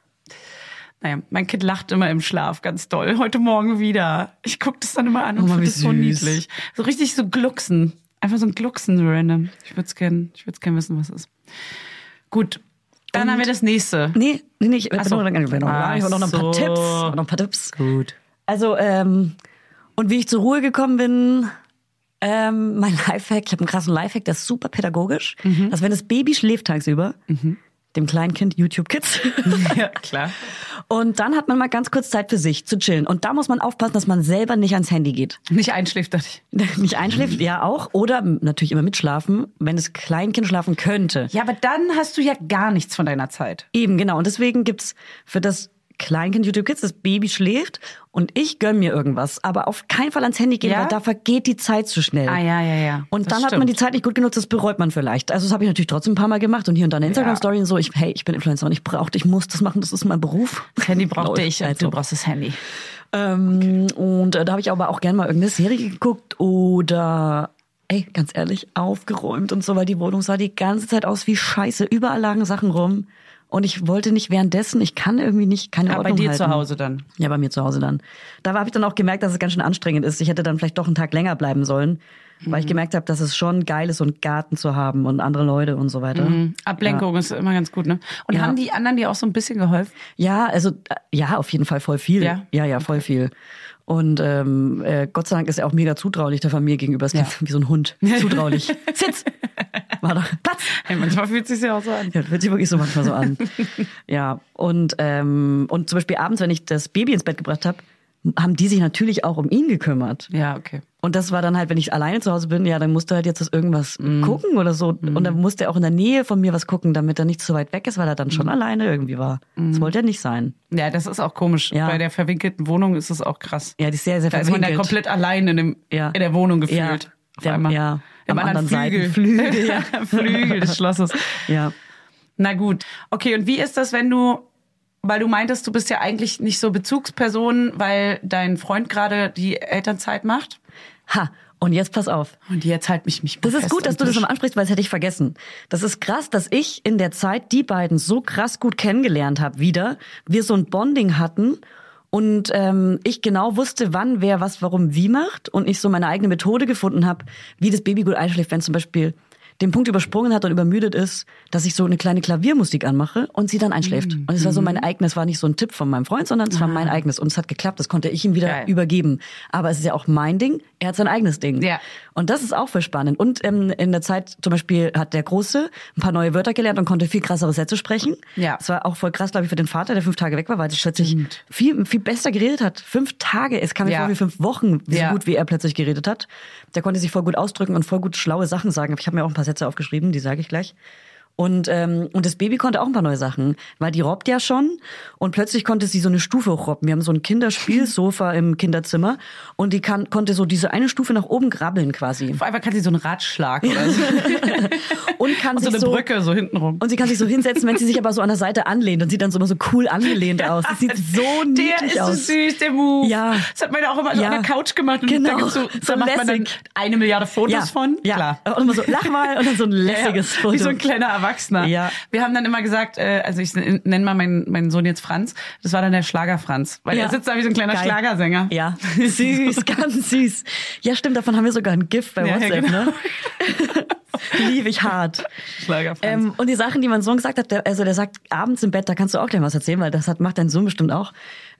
Naja, mein Kind lacht immer im Schlaf ganz doll. Heute Morgen wieder. Ich guck das dann immer an und Oh, finde das so niedlich. So richtig so glucksen. Einfach so ein Glucksen so random. Ich würde es gerne ich gern wissen, was es ist. Gut. Dann Und- haben wir das nächste. Nee, nee, nee, ich Ach so. noch, noch, noch, noch, ein paar so. Tipps. Noch ein paar Tipps. Gut. Also, ähm, und wie ich zur Ruhe gekommen bin, ähm, mein Lifehack, ich habe einen krassen Lifehack, der ist super pädagogisch. Mhm. Also wenn das Baby schläft tagsüber, dem Kleinkind YouTube Kids. Ja, klar. Und dann hat man mal ganz kurz Zeit für sich zu chillen. Und da muss man aufpassen, dass man selber nicht ans Handy geht. Nicht einschläft. Nicht einschläft, ja auch. Oder natürlich immer mitschlafen, wenn das Kleinkind schlafen könnte. Ja, aber dann hast du ja gar nichts von deiner Zeit. Eben, genau. Und deswegen gibt's für das Kleinkind YouTube Kids, das Baby schläft und ich gönn mir irgendwas. Aber auf keinen Fall ans Handy gehen, Ja? weil da vergeht die Zeit zu schnell. Ah, ja, ja, ja. Und Das dann hat man die stimmt. Zeit nicht gut genutzt, das bereut man vielleicht. Also das habe ich natürlich trotzdem ein paar Mal gemacht und hier und da eine Instagram-Story und so. Ich, hey, ich bin Influencer und ich brauchte, ich muss das machen, das ist mein Beruf. Das Handy brauchte ich, halt du brauchst das Handy. Ähm, und äh, da habe ich aber auch gerne mal irgendeine Serie geguckt oder ey, ganz ehrlich, aufgeräumt und so, weil die Wohnung sah die ganze Zeit aus wie Scheiße. Überall lagen Sachen rum. Und ich wollte nicht währenddessen, ich kann irgendwie nicht keine bei Ordnung dir halten. zu Hause dann. Ja, bei mir zu Hause dann. Da habe ich dann auch gemerkt, dass es ganz schön anstrengend ist. Ich hätte dann vielleicht doch einen Tag länger bleiben sollen, weil Mhm. ich gemerkt habe, dass es schon geil ist, so einen Garten zu haben und andere Leute und so weiter. Ablenkung ist immer ganz gut, ne? Und Ja. haben die anderen dir auch so ein bisschen geholfen? Ja, also äh, ja, auf jeden Fall voll viel. Ja? ja, ja voll viel. Und ähm, äh, Gott sei Dank ist er auch mega zutraulich der Familie gegenüber. Es Ja. klingt wie so ein Hund. Zutraulich. Sitz! War doch Platz! Hey, manchmal fühlt sich ja auch so an. Ja, das fühlt sich wirklich so manchmal so an. ja, und, ähm, und zum Beispiel abends, wenn ich das Baby ins Bett gebracht habe, haben die sich natürlich auch um ihn gekümmert. Ja, okay. Und das war dann halt, wenn ich alleine zu Hause bin, ja, dann musste er halt jetzt das irgendwas Mhm. gucken oder so. Und dann musste er auch in der Nähe von mir was gucken, damit er nicht zu weit weg ist, weil er dann Mhm. schon alleine irgendwie war. Das wollte er nicht sein. Ja, das ist auch komisch. Ja. Bei der verwinkelten Wohnung ist es auch krass. Ja, die ist sehr, sehr Da ist man ja verwinkelt. komplett allein in, dem, Ja. in der Wohnung gefühlt. Ja. Auf Der- einmal. ja. Im Am anderen anderen Flügel. Seitenflügel, ja. Flügel des Schlosses. Ja. Na gut. Okay, und wie ist das, wenn du, weil du meintest, du bist ja eigentlich nicht so Bezugsperson, weil dein Freund gerade die Elternzeit macht? Ha, und jetzt pass auf. Und jetzt halt mich mich Das ist gut, dass du das nochmal ansprichst, weil das hätte ich vergessen. Das ist krass, dass ich in der Zeit die beiden so krass gut kennengelernt habe wieder. Wir so ein Bonding hatten Und ähm, ich genau wusste, wann wer was, warum, wie macht. Und ich so meine eigene Methode gefunden habe, wie das Baby gut einschläft, wenn zum Beispiel den Punkt übersprungen hat und übermüdet ist, dass ich so eine kleine Klaviermusik anmache und sie dann einschläft. Mhm. Und es war so mein eigenes, war nicht so ein Tipp von meinem Freund, sondern es war mein eigenes. Und es hat geklappt, das konnte ich ihm wieder Geil. übergeben. Aber es ist ja auch mein Ding, er hat sein eigenes Ding. Ja. Und das ist auch voll spannend. Und ähm, in der Zeit zum Beispiel hat der Große ein paar neue Wörter gelernt und konnte viel krassere Sätze sprechen. Ja. Es war auch voll krass, glaube ich, für den Vater, der fünf Tage weg war, weil er plötzlich viel, viel besser geredet hat. Fünf Tage, es kam mir Ja. vor wie fünf Wochen, so Ja. gut wie er plötzlich geredet hat. Der konnte sich voll gut ausdrücken und voll gut schlaue Sachen sagen. Ich habe mir auch ein paar Sätze aufgeschrieben, die sage ich gleich. Und, ähm, und das Baby konnte auch ein paar neue Sachen, weil die robbt ja schon und plötzlich konnte sie so eine Stufe hochrobben. Wir haben so ein Kinderspielsofa im Kinderzimmer und die kann, konnte so diese eine Stufe nach oben grabbeln quasi. Auf einmal kann sie so einen Ratschlag oder so. Und kann Und so sich eine Brücke so hintenrum. Und sie kann sich so hinsetzen, wenn sie sich aber so an der Seite anlehnt und sieht dann so immer so cool angelehnt aus. Das sieht so der niedlich ist so aus. süß, der Move. Ja. Das hat man ja auch immer so Ja. an der Couch gemacht. Und Genau. da, so, So da macht man dann lässig. eine Milliarde Fotos von. ja. Klar. Und immer so, lach mal und dann so ein lässiges Ja, Foto. Wie so ein kleiner Erwachsener. Ja. Wir haben dann immer gesagt, äh, also ich nenne mal meinen, meinen Sohn jetzt Franz, das war dann der Schlager Franz. Weil Ja. er sitzt da wie so ein kleiner Geil. Schlagersänger. Ja, süß, ganz süß. Ja, stimmt, davon haben wir sogar ein GIF bei Ja, WhatsApp, genau. ne? Liebe ich hart. Schlager Franz. Ähm, und die Sachen, die mein Sohn gesagt hat, der, also der sagt abends im Bett, da kannst du auch gleich was erzählen, weil das hat, macht dein Sohn bestimmt auch.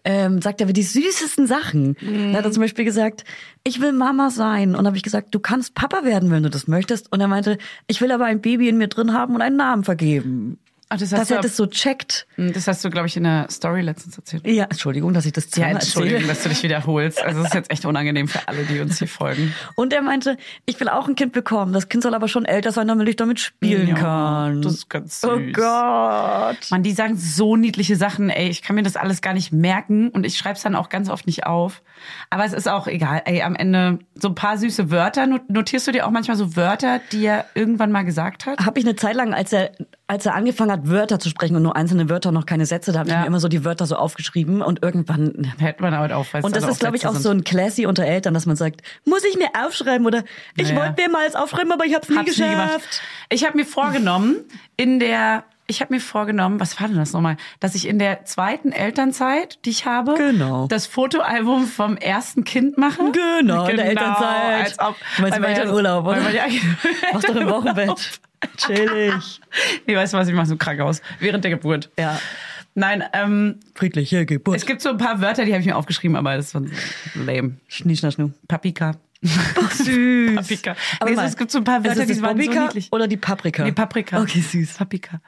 Ähm, sagt er aber die süßesten Sachen. Da hat er zum Beispiel gesagt, ich will Mama sein. Und dann habe ich gesagt, du kannst Papa werden, wenn du das möchtest. Und er meinte, ich will aber ein Baby in mir drin haben und einen Namen vergeben. Ach, das Dass er das so checkt. das hast du, glaube ich, in der Story letztens erzählt. Ja, Entschuldigung, dass ich das Ja, zweimal Entschuldigung, erzähle. dass du dich wiederholst. Also das ist jetzt echt unangenehm für alle, die uns hier folgen. Und er meinte, ich will auch ein Kind bekommen. Das Kind soll aber schon älter sein, damit ich damit spielen Ja, kann. das ist ganz süß. Oh Gott. Mann, die sagen so niedliche Sachen, ey. Ich kann mir das alles gar nicht merken und ich schreibe es dann auch ganz oft nicht auf. Aber es ist auch egal, ey. Am Ende so ein paar süße Wörter. Not- Notierst du dir auch manchmal so Wörter, die er irgendwann mal gesagt hat? Habe ich eine Zeit lang, als er, als er angefangen hat, Wörter zu sprechen und nur einzelne Wörter, noch keine Sätze, da habe ich Ja. mir immer so die Wörter so aufgeschrieben und irgendwann. Hält man damit auf. es Und das ist, glaube ich, auch so sind. ein Classy unter Eltern, dass man sagt, muss ich mir aufschreiben oder ich Naja. wollte mir mal alles aufschreiben, aber ich habe es nie Hab's nie geschafft. gemacht. Ich habe mir vorgenommen, in der, ich habe mir vorgenommen, was war denn das nochmal, dass ich in der zweiten Elternzeit, die ich habe, Genau. das Fotoalbum vom ersten Kind mache. Genau, in der Elternzeit. Als ob, Du meinst ja- Elternurlaub, oder? weil man ja- Machst doch im Wochenbett. Chillig. Nee, weißt du was, ich mache so im Krankenhaus. Während der Geburt. Ja. Nein, ähm, Friedliche Geburt. es gibt so ein paar Wörter, die habe ich mir aufgeschrieben, aber das waren lame. Schnie, schna, schnu. Papika. Süß. Paprika. Aber Nee, mal, es gibt so ein paar Wörter, die waren so Paprika niedlich. oder die Paprika? Nee, Paprika. Okay, süß. Paprika.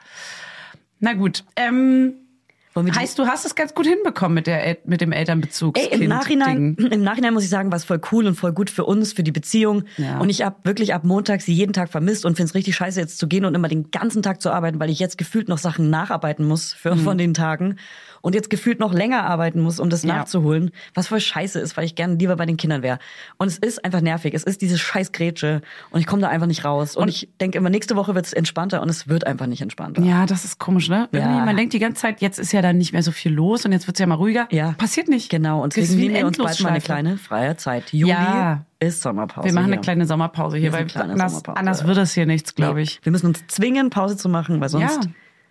Na gut. Ähm, die- heißt, du hast es ganz gut hinbekommen mit, der, El- mit dem Elternbezugs. Ey, im Nachhinein, im Nachhinein muss ich sagen, war es voll cool und voll gut für uns, für die Beziehung. Ja. Und ich habe wirklich ab Montag sie jeden Tag vermisst und finde es richtig scheiße, jetzt zu gehen und immer den ganzen Tag zu arbeiten, weil ich jetzt gefühlt noch Sachen nacharbeiten muss für, Mhm. von den Tagen und jetzt gefühlt noch länger arbeiten muss, um das Ja. nachzuholen, was voll scheiße ist, weil ich gerne lieber bei den Kindern wäre. Und es ist einfach nervig. Es ist diese scheiß Grätsche und ich komme da einfach nicht raus. Und, ich denke immer, nächste Woche wird es entspannter und es wird einfach nicht entspannter. Ja, das ist komisch, ne? Irgendwie, Ja. man denkt die ganze Zeit, jetzt ist ja dann nicht mehr so viel los und jetzt wird's ja mal ruhiger. Ja. Passiert nicht. Genau, und deswegen nehmen wir uns bald mal eine kleine freie Zeit. Juli Ja. ist Sommerpause. Wir machen eine hier. kleine Sommerpause hier, weil anders, Sommerpause. anders wird das hier nichts, glaube ich. Wir müssen uns zwingen, Pause zu machen, weil sonst Ja.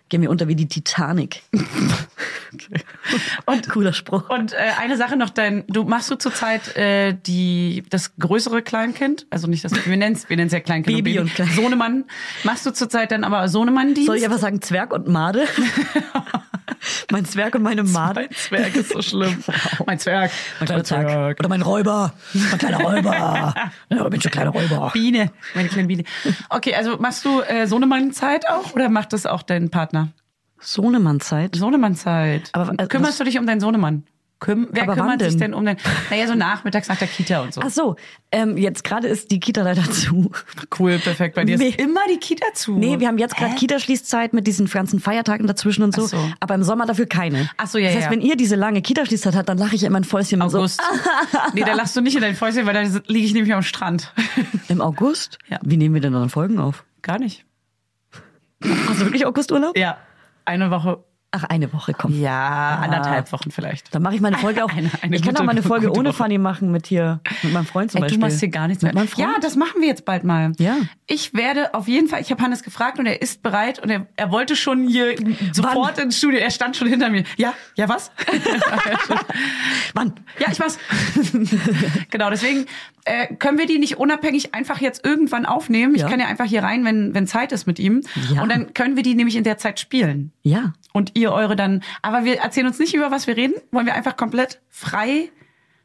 Gehen wir unter wie die Titanic. Und, Cooler Spruch. und äh, eine Sache noch, dein, du machst du zurzeit äh, die das größere Kleinkind, also nicht das, wir nennen es wir nennen's ja Kleinkind Baby und Klein- Sohnemann. Machst du zurzeit dann aber Sohnemann-Dienst? Soll ich einfach sagen Zwerg und Made? mein Zwerg und meine Made. Mein Zwerg ist so schlimm. Mein Zwerg. Mein kleiner Zwerg. Oder mein Räuber. Mein kleiner Räuber. Ja, ich bin schon kleiner Räuber. Biene, meine kleine Biene. Okay, also machst du äh, Sohnemann-Zeit auch oder macht das auch dein Partner? Sohnemann-Zeit. Sohnemann-Zeit. Aber, äh, Kümmerst du dich um deinen Sohnemann? Küm wer Aber kümmert sich denn? denn um den? Naja, so nachmittags nach der Kita und so. Ach so, ähm, jetzt gerade ist die Kita leider zu. Cool, perfekt. Bei dir Nee. ist immer die Kita zu. Nee, wir haben jetzt gerade Kita-Schließzeit mit diesen ganzen Feiertagen dazwischen und so, so. aber im Sommer dafür keine. Ach so, ja, Das heißt, ja. wenn ihr diese lange Kita-Schließzeit habt, dann lache ich immer ein Fäustchen und so. August. nee, da lachst du nicht in dein Fäustchen, weil da liege ich nämlich am Strand. Im August? Ja. Wie nehmen wir denn dann Folgen auf? Gar nicht. Hast du wirklich Augusturlaub? Ja, eine Woche Ach, eine Woche, komm. Ja, anderthalb Wochen vielleicht. Dann mache ich meine Folge auch. Eine- eine ich kann auch mal eine Folge ohne Woche. Funny machen mit hier, mit meinem Freund zum Ey, Beispiel. du machst hier gar nichts mit mehr. meinem Freund? Ja, das machen wir jetzt bald mal. Ja. Ich werde auf jeden Fall, ich habe Hannes gefragt und er ist bereit und er, er wollte schon hier sofort ins Studio. Er stand schon hinter mir. Ja, ja was? Wann? Ja, ich mach's. genau, deswegen äh, können wir die nicht unabhängig einfach jetzt irgendwann aufnehmen. Ich Ja. kann ja einfach hier rein, wenn, wenn Zeit ist mit ihm. Ja. Und dann können wir die nämlich in der Zeit spielen. Ja. Und ihr eure dann. Aber wir erzählen uns nicht über was wir reden. Wollen wir einfach komplett frei,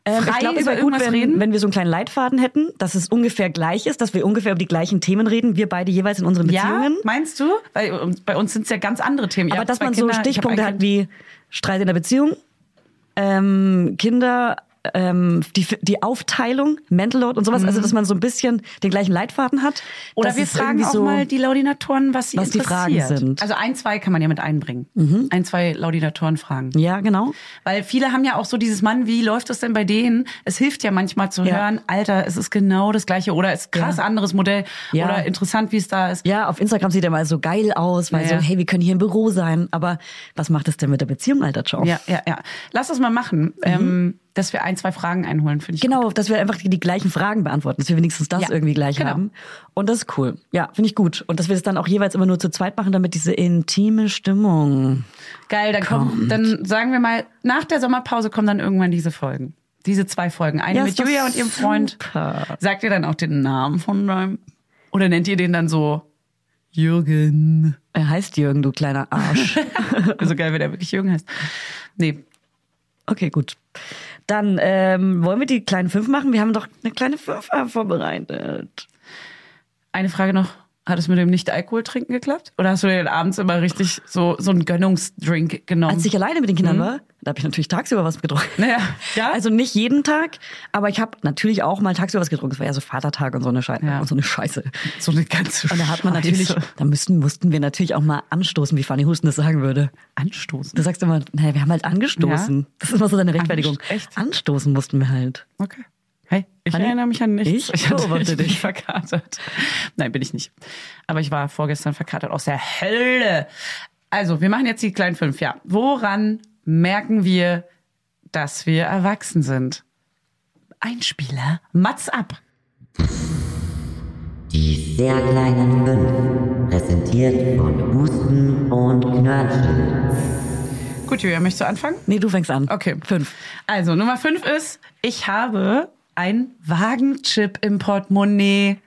Ähm, frei ich glaube, es über wäre gut, wenn, reden? wenn wir so einen kleinen Leitfaden hätten, dass es ungefähr gleich ist, dass wir ungefähr über die gleichen Themen reden, wir beide jeweils in unseren ja, Beziehungen. meinst du? Weil bei uns sind es ja ganz andere Themen. Aber dass man so Kinder, hab Stichpunkte hat wie Streit in der Beziehung, ähm, Kinder, ähm, die, die Aufteilung, Mental Load und sowas, also dass man so ein bisschen den gleichen Leitfaden hat. Mhm. Oder wir fragen auch so, mal die Laudinatoren, was sie was die Fragen interessiert. sind. Mhm. Also ein, zwei kann man ja mit einbringen. Ein, zwei Laudinatoren fragen. Ja, genau. Weil viele haben ja auch so dieses Mann, wie läuft es denn bei denen? Es hilft ja manchmal zu Ja. hören, Alter, es ist genau das gleiche oder es ist krass Ja. anderes Modell Ja. oder interessant, wie es da ist. Ja, auf Instagram sieht er mal so geil aus, weil so, hey, wir können hier im Büro sein. Aber was macht es denn mit der Beziehung, alter Joe? Ja, ja, ja. Lass das mal machen, ähm, dass wir ein, zwei Fragen einholen, finde ich. Genau, dass wir einfach die, die gleichen Fragen beantworten, dass wir wenigstens das Ja, irgendwie gleich genau. haben. Und das ist cool. Ja, finde ich gut. Und dass wir das dann auch jeweils immer nur zu zweit machen, damit diese intime Stimmung. Geil, dann kommen, dann sagen wir mal, nach der Sommerpause kommen dann irgendwann diese Folgen. Diese zwei Folgen. Eine Ja, mit Julia und ihrem Freund. super. Sagt ihr dann auch den Namen von deinem? Oder nennt ihr den dann so Jürgen? Er heißt Jürgen, du kleiner Arsch. so geil, wenn der wirklich Jürgen heißt. Nee. okay, gut. Dann ähm, wollen wir die kleinen fünf machen. Wir haben doch eine kleine fünf vorbereitet. Eine Frage noch. Hat es mit dem Nicht-Alkohol-Trinken geklappt? Oder hast du dir abends immer richtig so, so einen Gönnungsdrink genommen? Als ich alleine mit den Kindern war, da habe ich natürlich tagsüber was getrunken. Naja, ja. Also nicht jeden Tag, aber ich habe natürlich auch mal tagsüber was getrunken. Es war ja so Vatertag und so eine Scheiße. Ja. Und so eine Scheiße. so eine ganze Und da hat man natürlich, Scheiße. da müssten, mussten wir natürlich auch mal anstoßen, wie Fanny Husten das sagen würde. anstoßen. Du sagst immer, naja, wir haben halt angestoßen. Ja? Das ist immer so deine Rechtfertigung. Anst- echt? Anstoßen mussten wir halt. Okay. Hey, ich Fanny? erinnere mich an nichts. Ich hatte- beobachte ich bin dich. verkatert. Nein, bin ich nicht. Aber ich war vorgestern verkatert aus der Hölle. Also, wir machen jetzt die kleinen fünf. Ja. Woran merken wir, dass wir erwachsen sind? Einspieler, Mats ab. Die sehr kleinen fünf, präsentiert von Husten und Knörnchen. Gut, Julia, möchtest du anfangen? Nee, du fängst an. Okay. Fünf. Also, Nummer fünf ist, ich habe ein Wagenchip im Portemonnaie.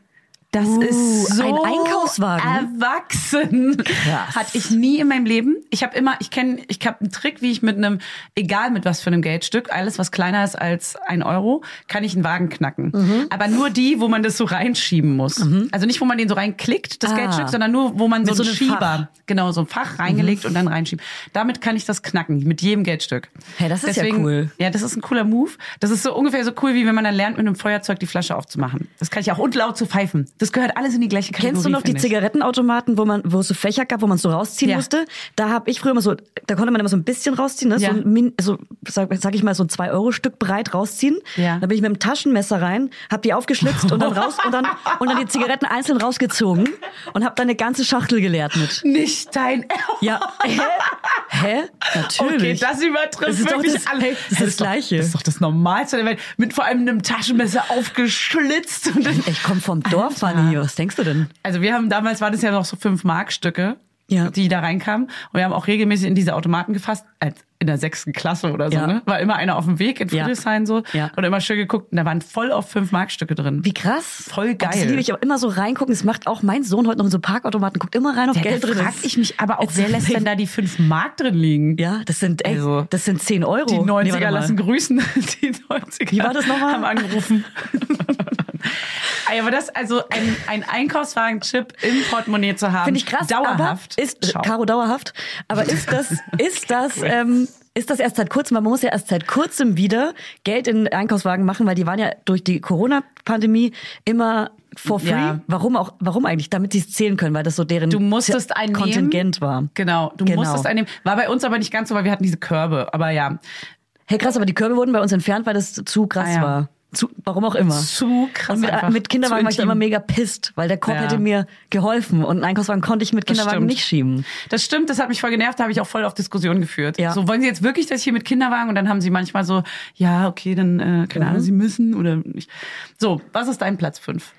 Das Uh, ist so ein Einkaufswagen? erwachsen. Krass. Hatte ich nie in meinem Leben. Ich habe immer, ich kenne, ich habe einen Trick, wie ich mit einem, egal mit was für einem Geldstück, alles was kleiner ist als ein Euro, kann ich einen Wagen knacken. Mhm. Aber nur die, wo man das so reinschieben muss. Also nicht, wo man den so reinklickt, das Ah. Geldstück, sondern nur, wo man so, Mit so einen Schieber, Fach. Mhm. genau, so ein Fach reingelegt und dann reinschieben. Damit kann ich das knacken, mit jedem Geldstück. Hey, das ist ja Deswegen, cool. Ja, das ist ein cooler Move. Das ist so ungefähr so cool, wie wenn man dann lernt, mit einem Feuerzeug die Flasche aufzumachen. Das kann ich auch und laut zu pfeifen. Das gehört alles in die gleiche Kategorie. Kennst du noch die ich. Zigarettenautomaten, wo man, wo es so Fächer gab, wo man so rausziehen Ja. musste? Da habe ich früher immer so, da konnte man immer so ein bisschen rausziehen, ne? Ja. so, ein so sag, sag ich mal so ein 2 Euro Stück breit rausziehen. Ja. Da bin ich mit dem Taschenmesser rein, habe die aufgeschlitzt und dann raus und dann und dann die Zigaretten einzeln rausgezogen und habe dann eine ganze Schachtel geleert mit. Nicht dein Ernst. Ja, hä? Hä? Natürlich. Okay, das übertrifft Das ist doch wirklich das- alle. hey, das ist das doch- Gleiche. Das ist doch das Normalste der Welt. Mit vor allem einem Taschenmesser aufgeschlitzt. Und dann, Ich komme vom Dorf, Fanny. Was denkst du denn? also wir haben damals, war das ja noch so 5 Markstücke, Ja. die da reinkamen. Und wir haben auch regelmäßig in diese Automaten gefasst, als in der sechsten Klasse oder so. Ja. Ne? War immer einer auf dem Weg in Ja. Friedrichshain so. Ja. Und immer schön geguckt. Und da waren voll auf 5 Markstücke drin. Wie krass. Voll geil. Das liebe ich auch immer so reingucken. Das macht auch mein Sohn heute noch in so Parkautomaten, guckt immer rein, ob Ja, Geld drin frag ist. ich mich aber auch, wer lässt denn da die 5 Mark drin liegen? Ja, das sind, ey, Also, das sind 10 Euro. Die 90er Nee, lassen grüßen. Die 90er Wie war das nochmal? haben angerufen. Aber das, also ein, ein Einkaufswagen-Chip im Portemonnaie zu haben, Finde ich krass. dauerhaft. Ist, Schau. Caro dauerhaft. Aber ist das, ist das, ähm, ist das erst seit kurzem, weil man muss ja erst seit kurzem wieder Geld in Einkaufswagen machen, weil die waren ja durch die Corona-Pandemie immer for free. Ja. Warum auch, warum eigentlich? Damit sie es zählen können, weil das so deren Du musstest einen Kontingent war. Genau, du Genau. musstest einnehmen. War bei uns aber nicht ganz so, weil wir hatten diese Körbe. Aber ja, Hey krass, aber die Körbe wurden bei uns entfernt, weil das zu krass Ah, ja. war. Zu, warum auch immer. Zu krass Und mit, mit Kinderwagen war ich immer mega pisst, weil der Korb Ja. hätte mir geholfen und einen Einkaufswagen konnte ich mit Kinderwagen nicht schieben. Das stimmt, das hat mich voll genervt, da habe ich auch voll auf Diskussionen geführt. Ja. So, wollen Sie jetzt wirklich das hier mit Kinderwagen? Und dann haben sie manchmal so, ja, okay, dann, äh, keine Mhm. Ahnung, Sie müssen oder nicht. So, was ist dein Platz fünf?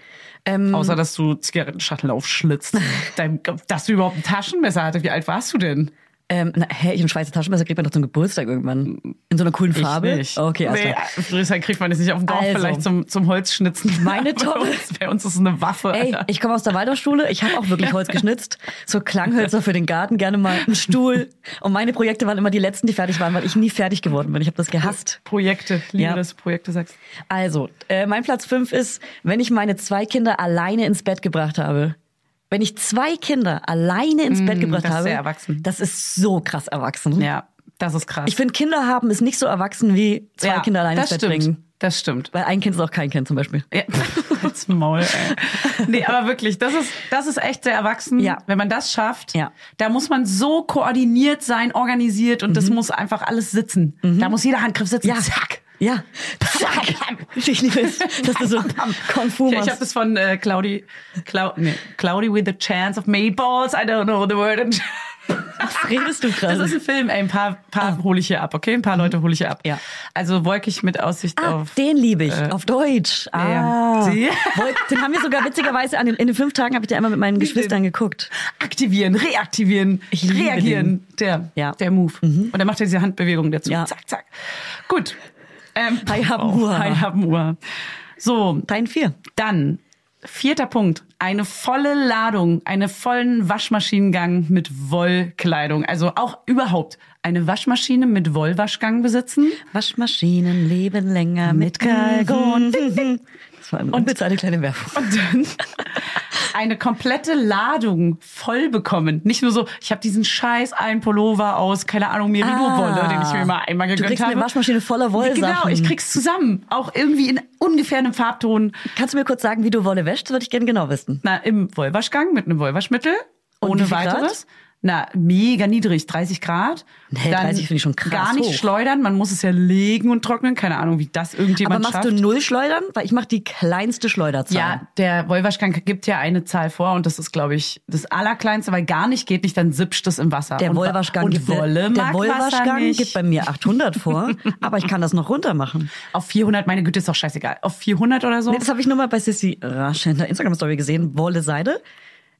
Ähm, Außer, dass du Zigarettenschachtel aufschlitzt. Dein, dass du überhaupt ein Taschenmesser hatte. Wie alt warst du denn? Ähm, na, hä, ich ein Schweizer Taschenmesser kriegt man doch zum Geburtstag irgendwann. In so einer coolen Farbe. Ich nicht. Okay, alles nee, klar. Friedrichshain kriegt man das nicht auf dem Dorf, Also. vielleicht zum, zum Holzschnitzen. Meine bei, Top- uns, bei uns ist es eine Waffe. Ey, Alter. ich komme aus der Waldorfschule, ich habe auch wirklich Holz geschnitzt. So Klanghölzer für den Garten, gerne mal einen Stuhl. Und meine Projekte waren immer die letzten, die fertig waren, weil ich nie fertig geworden bin. Ich habe das gehasst. Projekte, liebe, Ja. dass du Projekte sagst. Also, äh, mein Platz fünf ist, wenn ich meine zwei Kinder alleine ins Bett gebracht habe. Wenn ich zwei Kinder alleine ins Bett gebracht Mm, das ist habe, sehr erwachsen. das ist so krass erwachsen. Ja, das ist krass. Ich finde, Kinder haben ist nicht so erwachsen wie zwei ja, Kinder alleine ins das Bett stimmt. bringen. Das stimmt. Weil ein Kind ist auch kein Kind zum Beispiel. Ja. Als Maul, ey. Nee, aber wirklich, das ist, das ist echt sehr erwachsen. Ja. Wenn man das schafft, Ja. da muss man so koordiniert sein, organisiert und das muss einfach alles sitzen. Da muss jeder Handgriff sitzen. Mhm. Ja. Zack. Ja. Ich liebe es, dass du so Kung Fu Ich, ich habe das von äh, Cloudy, Clou, nee, Cloudy with a Chance of Meatballs. I don't know the word. Was redest du Das gerade? ist ein Film, ey, ein paar, paar hole ich hier ab, okay? Ein paar Leute hole ich hier ab. Ja. Also wolkig mit Aussicht Ah, auf. den liebe ich, auf Deutsch. ja. Ah. Woll- Den haben wir sogar witzigerweise an den, in den fünf Tagen habe ich den einmal mit meinen Geschwistern geguckt. aktivieren, reaktivieren, Ich liebe reagieren. Der, Ja. Mhm. der Move. Und er macht ja diese Handbewegung dazu. Ja. Zack, zack. Gut. Ähm, haben Uhr. Uhr. So, Dein vier. dann vierter Punkt. Eine volle Ladung, einen vollen Waschmaschinengang mit Wollkleidung. Also auch überhaupt eine Waschmaschine mit Wollwaschgang besitzen. Waschmaschinen leben länger mit Kalkon. Das war eine unbezahlte kleine Werbung. Und dann eine komplette Ladung voll bekommen. Nicht nur so, ich habe diesen scheiß einen Pullover aus, keine Ahnung, Merino-Wolle, den ich mir mal einmal Ah. Du gegönnt kriegst habe. eine Waschmaschine voller Wollsachen. Genau, ich krieg's zusammen. Auch irgendwie in ungefähr einem Farbton. Kannst du mir kurz sagen, wie du Wolle wäschst? Das würde ich gerne genau wissen. Na, im Wollwaschgang mit einem Wollwaschmittel. Und ohne viel Grad? Na, mega niedrig, 30 Grad. Nee, 30 finde ich schon krass Gar nicht hoch. schleudern, man muss es ja legen und trocknen. Keine Ahnung, wie das Aber irgendjemand machst schafft. du null Schleudern? Weil ich mache die kleinste Schleuderzahl. Ja, der Wollwaschgang gibt ja eine Zahl vor und das ist, glaube ich, das Allerkleinste, weil gar nicht geht nicht, dann sippscht es im Wasser. Der Wollwaschgang, gibt, Wolle der gibt bei mir 800 vor, aber ich kann das noch runter machen. Auf 400, meine Güte, ist doch scheißegal. Auf 400 oder so? Nee, das habe ich nur mal bei Sissy Rasch in der Instagram-Story gesehen. Wolle Seide.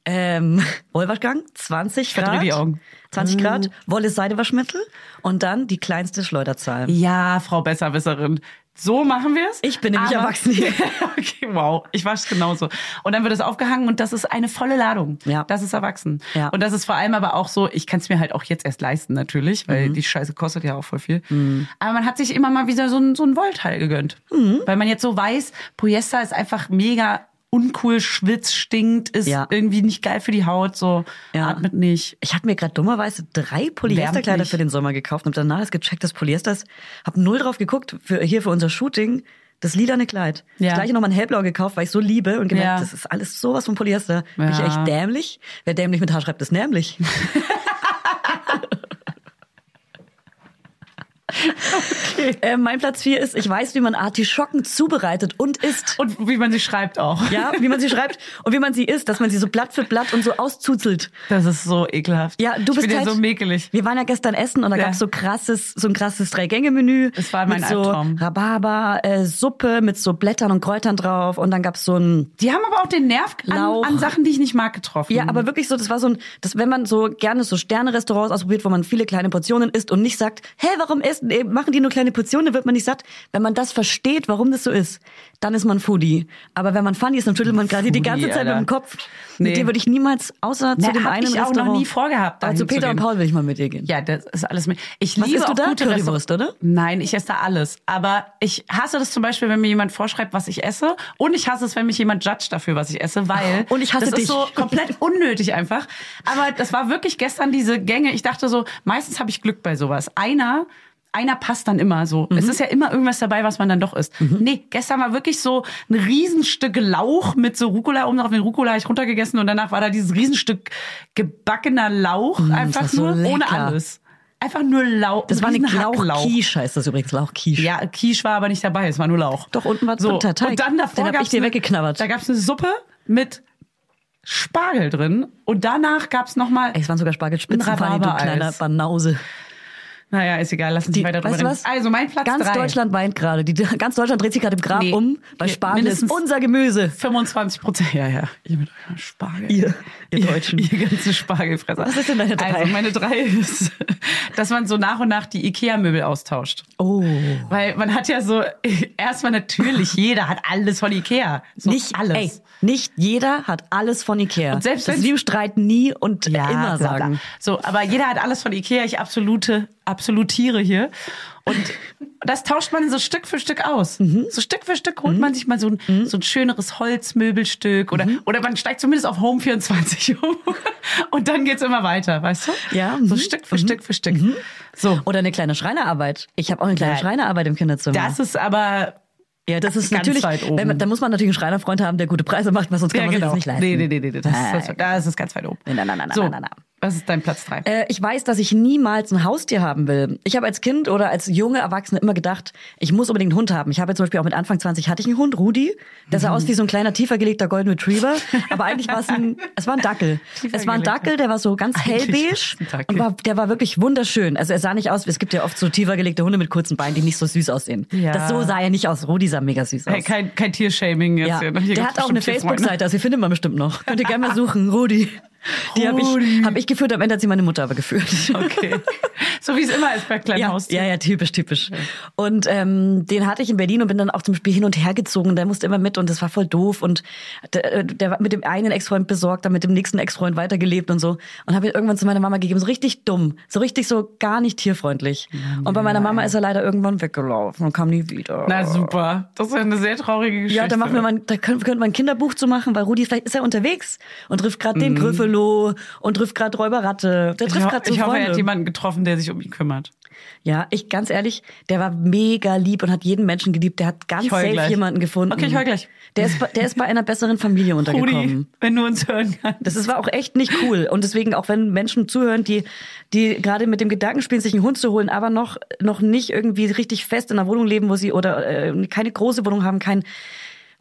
Ähm, Wollwaschgang, 20 verdreh Grad. die Augen. 20 Grad, Wolle Seidewaschmittel und dann die kleinste Schleuderzahl. Ja, Frau Besserwisserin. So machen wir es. Ich bin nämlich erwachsen hier. okay, wow. Ich wasche genauso. Und dann wird es aufgehangen und das ist eine volle Ladung. Ja. Das ist erwachsen. Ja. Und das ist vor allem aber auch so, ich kann es mir halt auch jetzt erst leisten natürlich, Mhm. weil die Scheiße kostet ja auch voll viel. Aber man hat sich immer mal wieder so ein, so ein Wollteil gegönnt. Mhm. Weil man jetzt so weiß, Polyester ist einfach mega uncool, schwitzt, stinkt, ist Ja. irgendwie nicht geil für die Haut, so Ja. atmet nicht. Ich habe mir gerade dummerweise drei Polyesterkleider für den Sommer gekauft und danach ist gecheckt, dass Polyester ist. Hab null drauf geguckt, für, hier für unser Shooting, das lilane Kleid. Ja. Das gleiche nochmal ein hellblau gekauft, weil ich so liebe und gemerkt, Ja. das ist alles sowas von Polyester. Bin ich echt dämlich? Wer dämlich mit H schreibt, ist nämlich. äh, mein Platz vier ist, ich weiß, wie man Artischocken zubereitet und isst. Und wie man sie schreibt auch. Ja, wie man sie schreibt und wie man sie isst, dass man sie so Blatt für Blatt und so auszuzelt. Das ist so ekelhaft. Ja, du ich bist bin halt, ja so mäkelig. Wir waren ja gestern essen und da Ja. gab's so krasses, so ein krasses Drei-Gänge-Menü. Es war mein mit so Albtraum. Rhabarber, äh, Suppe mit so Blättern und Kräutern drauf und dann gab's so ein Die haben aber auch den Nerv an, an Sachen, die ich nicht mag, getroffen. ja, aber wirklich so, das war so ein, das, wenn man so gerne so Sterne-Restaurants ausprobiert, wo man viele kleine Portionen isst und nicht sagt, hä, warum essen, äh, machen die nur kleine Portionen, dann wird man nicht satt. Wenn man das versteht, warum das so ist, dann ist man Foodie. Aber wenn man funny ist, dann schüttelt man gerade die ganze Zeit mit Alter. dem Kopf. Nee. Mit dir würde ich niemals, außer Na, zu dem einen ich auch Restaurant. noch nie vorgehabt, zu Peter und. Paul will ich mal mit dir gehen. Ja, das ist alles mit. Ich Was liebe isst du da? gute Currywurst, oder? Nein, ich esse da alles. Aber ich hasse das zum Beispiel, wenn mir jemand vorschreibt, was ich esse. Und ich hasse es, wenn mich jemand judgt dafür, was ich esse, weil Und ich hasse das dich. ist so komplett unnötig einfach. Aber das war wirklich gestern diese Gänge. Ich dachte so, meistens habe ich Glück bei sowas. Einer einer passt dann immer so. Mhm. Es ist ja immer irgendwas dabei, was man dann doch isst. Nee, gestern war wirklich so ein Riesenstück Lauch mit so Rucola oben drauf. Den Rucola habe ich runtergegessen und danach war da dieses Riesenstück gebackener Lauch einfach Mm, war so nur ohne alles. Einfach nur Lauch. Das war eine. Lauchquiche, heißt das übrigens, Lauchquiche. Ja, Quiche war aber nicht dabei, es war nur Lauch. Doch, unten war so. Und dann davor Den hab ich dir weggeknabbert. Da gab es eine Suppe mit Spargel drin und danach gab es nochmal. Ey, es waren sogar Spargelspitzen, Ein du kleiner Banause. Naja, ist egal, lass uns Die, nicht weiter drüber weißt du reden. was? Also mein Platz Ganz drei. Deutschland weint gerade. Die, ganz Deutschland dreht sich gerade im Grab Nee. um, weil Spargel ist mindestens- unser Gemüse. 25 Prozent. Ja, ja. Ihr mit eurem Spargel. Ihr, ihr Deutschen. Ihr ganze Spargelfresser. Was ist denn deine drei? Also meine drei ist, dass man so nach und nach die Ikea-Möbel austauscht. Oh. Weil man hat ja so, erstmal natürlich, jeder hat alles von Ikea. So nicht alles. Ey, nicht jeder hat alles von Ikea. Und selbst das wenn's- wir im Streit nie und ja, immer bla. sagen. So, aber jeder hat alles von Ikea. Ich absolute, absolutiere hier. Und das tauscht man so Stück für Stück aus. Mhm. So Stück für Stück holt man sich mal so ein, so ein schöneres Holzmöbelstück oder, Mhm. oder man steigt zumindest auf Home 24 um. Und dann geht's immer weiter, weißt du? Ja, So mhm. Stück für Stück für Stück. So. Oder eine kleine Schreinerarbeit. Ich habe auch eine kleine Nein. Schreinerarbeit im Kinderzimmer. Das ist aber, ja, das ist ganz natürlich, weit oben. wenn da muss man natürlich einen Schreinerfreund haben, der gute Preise macht, weil sonst kann ja, man sich genau. das nicht leisten. Nee, nee, nee, nee. Das, Nein. das ist ganz weit oben. Nein, nein, nein, nein, so, nein, nein, nein. Was ist dein Platz drei? Äh, ich weiß, dass ich niemals ein Haustier haben will. Ich habe als Kind oder als junge Erwachsene immer gedacht, ich muss unbedingt einen Hund haben. Ich habe zum Beispiel auch mit Anfang 20 hatte ich einen Hund, Rudi. Der sah aus wie so ein kleiner tiefer gelegter Golden Retriever. Aber eigentlich war es ein, es war ein Dackel. Es war ein Dackel, der war so ganz hellbeige und war, der war wirklich wunderschön. Also er sah nicht aus, es gibt ja oft so tiefer gelegte Hunde mit kurzen Beinen, die nicht so süß aussehen. Ja. Das so sah er nicht aus. Rudi sah mega süß aus. Hey, kein, kein Tiershaming jetzt Ja, hier. Hier der hat auch eine. Facebook-Seite, also die findet man bestimmt noch. Könnt ihr gerne mal suchen, Rudi. Die habe ich, hab ich geführt, am Ende hat sie meine Mutter aber geführt. Okay. So wie es immer ist bei kleinen Ja, Haustieren. ja, ja, typisch, typisch. Und ähm, den hatte ich in Berlin und bin dann auch zum Beispiel hin und her gezogen. Der musste immer mit und das war voll doof. Und der, der war mit dem einen Ex-Freund besorgt, dann mit dem nächsten Ex-Freund weitergelebt und so. Und habe ihn irgendwann zu meiner Mama gegeben. So richtig dumm. So richtig so gar nicht tierfreundlich. Und bei meiner Mama ist er leider irgendwann weggelaufen und kam nie wieder. Na super. Das ist ja eine sehr traurige Geschichte. Ja, da machen wir mal, da könnte man ein Kinderbuch zu machen, weil Rudi vielleicht ist er unterwegs und trifft gerade den Gryffalo und trifft gerade Räuberratte. Der. Ich, trifft gerade so ich hoffe, er Freunde. hat jemanden getroffen, der sich um ihn kümmert. Ja, ich ganz ehrlich, der war mega lieb und hat jeden Menschen geliebt. Der hat ganz safe gleich. jemanden gefunden. Okay, ich heul gleich. Der ist, bei- der ist bei einer besseren Familie untergekommen. Rudi, wenn du uns hören kannst. Das ist, war auch echt nicht cool. Und deswegen, auch wenn Menschen zuhören, die, die gerade mit dem Gedanken spielen, sich einen Hund zu holen, aber noch, noch nicht irgendwie richtig fest in einer Wohnung leben, wo sie oder äh, keine große Wohnung haben, kein,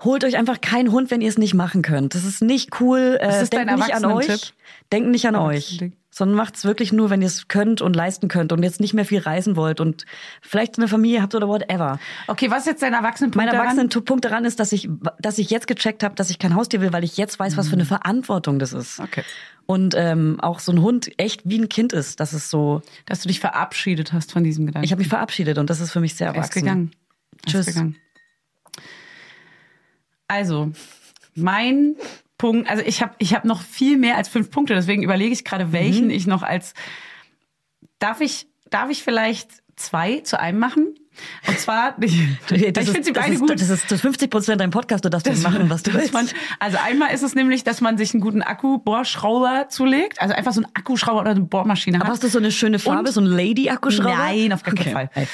holt euch einfach keinen Hund, wenn ihr es nicht machen könnt. Das ist nicht cool. Äh, Das ist denkt dein nicht an euch. Erwachsenentipp? Denkt nicht an euch. Sondern macht's wirklich nur, wenn ihr es könnt und leisten könnt und jetzt nicht mehr viel reisen wollt und vielleicht eine Familie habt oder whatever. Okay, was ist jetzt dein Erwachsenenpunkt Mein daran? Erwachsenenpunkt daran ist, dass ich, dass ich jetzt gecheckt habe, dass ich kein Haustier will, weil ich jetzt weiß, was für eine Verantwortung das ist. Mhm. Okay. Und ähm, auch so ein Hund echt wie ein Kind ist. Das ist so. Dass du dich verabschiedet hast von diesem Gedanken. Ich habe mich verabschiedet und das ist für mich sehr Er ist erwachsen. gegangen. Er Tschüss. Ist gegangen. Also, mein Punkt, also ich habe ich hab noch viel mehr als fünf Punkte, deswegen überlege ich gerade, welchen ich noch als. Darf ich, darf ich vielleicht zwei zu einem machen? Und zwar, ich, ich finde sie beide ist, gut. Das ist zu 50 Prozent dein Podcast, du darfst das machen, was du willst. Man, also einmal ist es nämlich, dass man sich einen guten Akku-Bohrschrauber zulegt. Also einfach so einen Akkuschrauber oder eine Bohrmaschine Aber hat. hast du so eine schöne Farbe, Und- so ein Lady-Akkuschrauber? Nein, auf gar keinen Okay. Fall.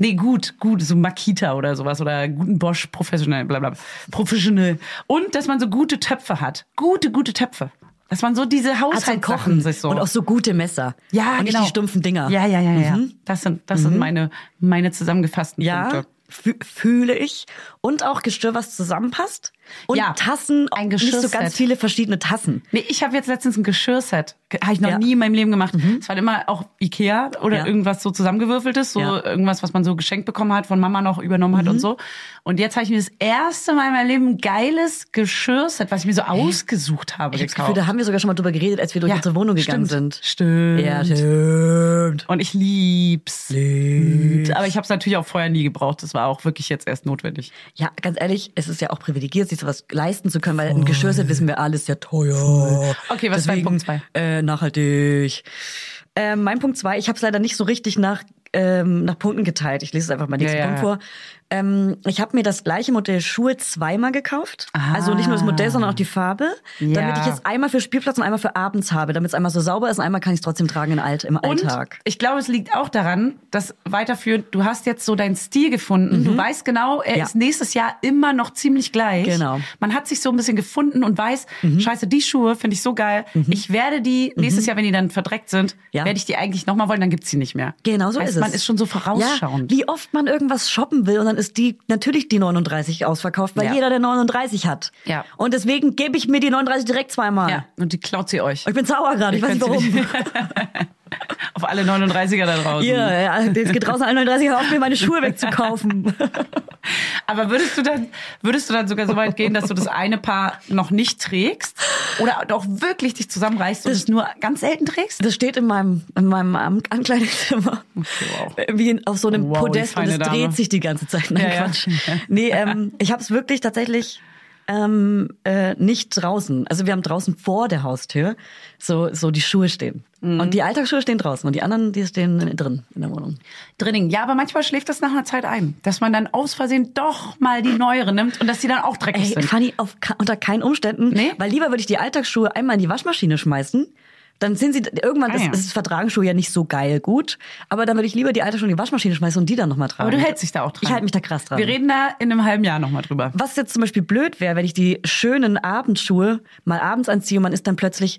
Nee, gut, gut, so Makita oder sowas oder guten Bosch professionell, bla bla. Professional. Und dass man so gute Töpfe hat. Gute, gute Töpfe. Dass man so diese Haushaltssachen Kochen sich so. und auch so gute Messer. ja, und genau. nicht die stumpfen Dinger. Ja, ja, ja, ja. Mhm. Das sind, das sind meine, meine zusammengefassten Ja, Punkte. fü- fühle ich. Und auch Gestirr, was zusammenpasst. Und Ja, Tassen, ein nicht so Geschirrset. ganz viele verschiedene Tassen. Nee, ich habe jetzt letztens ein Geschirrset. Habe ich noch Ja. nie in meinem Leben gemacht. Es war immer auch Ikea oder Ja. irgendwas so zusammengewürfeltes, so irgendwas, was man so geschenkt bekommen hat, von Mama noch übernommen hat und so. Und jetzt habe ich mir das erste Mal in meinem Leben ein geiles Geschirrset, was ich mir so ausgesucht habe, Ich habe das. Gefühl, da haben wir sogar schon mal drüber geredet, als wir durch unsere Wohnung gegangen stimmt, sind. Stimmt. Ja, stimmt. Und ich lieb's. lieb's. Aber ich habe es natürlich auch vorher nie gebraucht. Das war auch wirklich jetzt erst notwendig. Ja, ganz ehrlich, es ist ja auch privilegiert, sich sowas leisten zu können, weil ein Geschirrset, wissen wir alle, ist ja teuer. Okay, was ist dein Deswegen, Punkt zwei? Äh, nachhaltig. Äh, mein Punkt zwei, ich habe es leider nicht so richtig nach ähm, nach Punkten geteilt. Ich lese es einfach mal nächsten Ja, ja. Punkt vor. Ähm, ich habe mir das gleiche Modell Schuhe zweimal gekauft. Also nicht nur das Modell, sondern auch die Farbe. Damit Ja. ich es einmal für Spielplatz und einmal für abends habe. Damit es einmal so sauber ist und einmal kann ich es trotzdem tragen in Alt, im Und Alltag. ich glaube, es liegt auch daran, dass weiterführend, du hast jetzt so deinen Stil gefunden. Du weißt genau, er Mhm. Ja. ist nächstes Jahr immer noch ziemlich gleich. Genau. Mhm. Man hat sich so ein bisschen gefunden und weiß, scheiße, die Schuhe finde ich so geil. Ich werde die nächstes Jahr, wenn die dann verdreckt sind, Ja. werde ich die eigentlich nochmal wollen, dann gibt's sie nicht mehr. Genau so heißt, ist es. Man ist schon so Ja, vorausschauend. wie oft man irgendwas shoppen will und dann ist die natürlich die 39 ausverkauft, weil Ja. jeder der 39 hat. Ja. Und deswegen gebe ich mir die 39 direkt zweimal. ja, und die klaut sie euch. Ich bin sauer gerade, ich weiß nicht warum. Auf alle 39er da draußen. Ja, ja, jetzt geht draußen alle 39 auf, mir meine Schuhe wegzukaufen. Aber würdest du dann, würdest du dann sogar so weit gehen, dass du das eine Paar noch nicht trägst? Oder doch wirklich dich zusammenreißt und Das- es nur ganz selten trägst? Das steht in meinem, in meinem An- Ankleidezimmer. wow. Wie auf so einem Wow, Podest und es dreht sich die ganze Zeit. Nein, Ja, ja. Quatsch. Nee, ähm, ich habe es wirklich tatsächlich ähm, äh, nicht draußen. Also wir haben draußen vor der Haustür so, so die Schuhe stehen. Mhm. Und die Alltagsschuhe stehen draußen und die anderen, die stehen drin in der Wohnung. Drinnen. Ja, aber manchmal schläft das nach einer Zeit ein, dass man dann aus Versehen doch mal die neuere nimmt und dass die dann auch dreckig Ey, sind. Fanny, auf, unter keinen Umständen. Nee? Weil lieber würde ich die Alltagsschuhe einmal in die Waschmaschine schmeißen. Dann sind sie irgendwann, Ah, das, ja. das vertragen Schuhe ja nicht so geil gut. Aber dann würde ich lieber die Alltagsschuhe in die Waschmaschine schmeißen und die dann nochmal tragen. Aber du hältst dich da auch dran. Ich halte mich da krass dran. Wir reden da in einem halben Jahr nochmal drüber. Was jetzt zum Beispiel blöd wäre, wenn ich die schönen Abendschuhe mal abends anziehe und man ist dann plötzlich,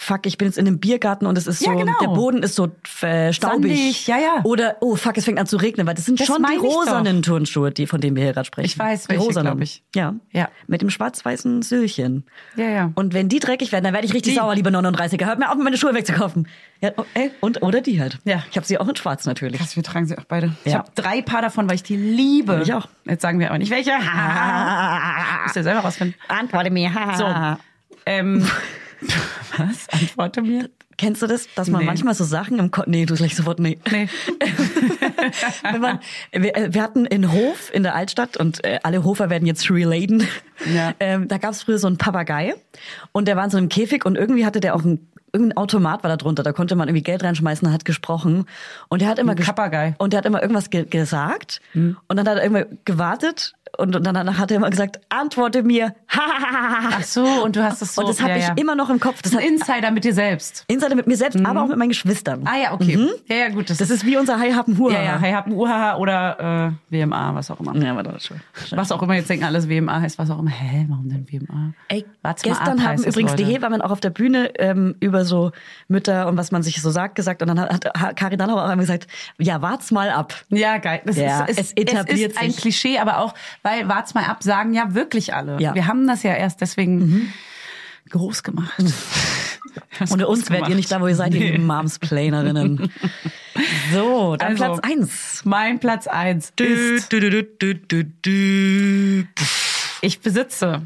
fuck, ich bin jetzt in einem Biergarten und es ist so, Ja, genau. der Boden ist so äh, staubig. Sandig, ja, ja. Oder, oh fuck, es fängt an zu regnen, weil das sind Das schon die ich doch. rosanen Turnschuhe, die, von denen wir hier gerade sprechen. Ich weiß, die welche, rosanen. ich. Ja. Ja. Mit dem schwarz-weißen Söhlchen. Ja, ja. Und wenn die dreckig werden, dann werde ich richtig Die. sauer, liebe 39er. Hört mir auf, meine Schuhe wegzukaufen. Ja, oh, ey, und, oder die halt. Ja. Ich habe sie auch in schwarz natürlich. Krass, wir tragen sie auch beide. Ich Ja. habe drei Paar davon, weil ich die liebe. Ich auch. Jetzt sagen wir aber nicht welche. Du ja selber rausfinden. Antworte mir. So. Ähm, was? Antworte mir. Kennst du das, dass man Nee. manchmal so Sachen im Kopf... Nee, du gleich sofort nee. Nee. Wenn man, wir, äh, wir hatten in Hof in der Altstadt und äh, alle Hofer werden jetzt relaten. Ja. Ähm, da gab es früher so einen Papagei und der war in so einem Käfig und irgendwie hatte der auch ein irgendein Automat war da drunter, da konnte man irgendwie Geld reinschmeißen hat gesprochen und der hat immer Papagei. und der hat immer irgendwas ge gesagt und dann hat er immer gewartet und, und danach hat er immer gesagt, antworte mir. Ach so, und du hast das so. und das habe ja, ich ja. immer noch im Kopf. Das Das hat ein Insider mit dir selbst. Insider mit mir selbst, aber auch mit meinen Geschwistern. Ah ja, okay. Ja, ja, gut. Das ist wie unser Hai haben Hur. ja, ja, hab ein UHH oder äh, WMA, was auch immer. Ja, aber das schon. Was auch immer, jetzt denken alles WMA heißt, was auch immer. Hä, warum denn WMA? Ey, Wart's mal gestern ab, haben es, übrigens die Leute. Hebammen auch auf der Bühne ähm, über so Mütter und was man sich so sagt gesagt und dann hat, hat Karin Dannauer auch einmal gesagt, ja, wart's mal ab. Ja, geil. Das Ja, ist, es etabliert es ist ein sich. Klischee, aber auch, weil, wart's mal ab, sagen ja wirklich alle. Ja. Mhm. Wir haben das ja erst deswegen groß gemacht. Das Ohne uns wärt ihr gemacht. nicht da, wo ihr seid, ihr lieben Momsplanerinnen. So, dann Also, Platz eins. Mein Platz eins ist, Du, du, du, du, du. ich besitze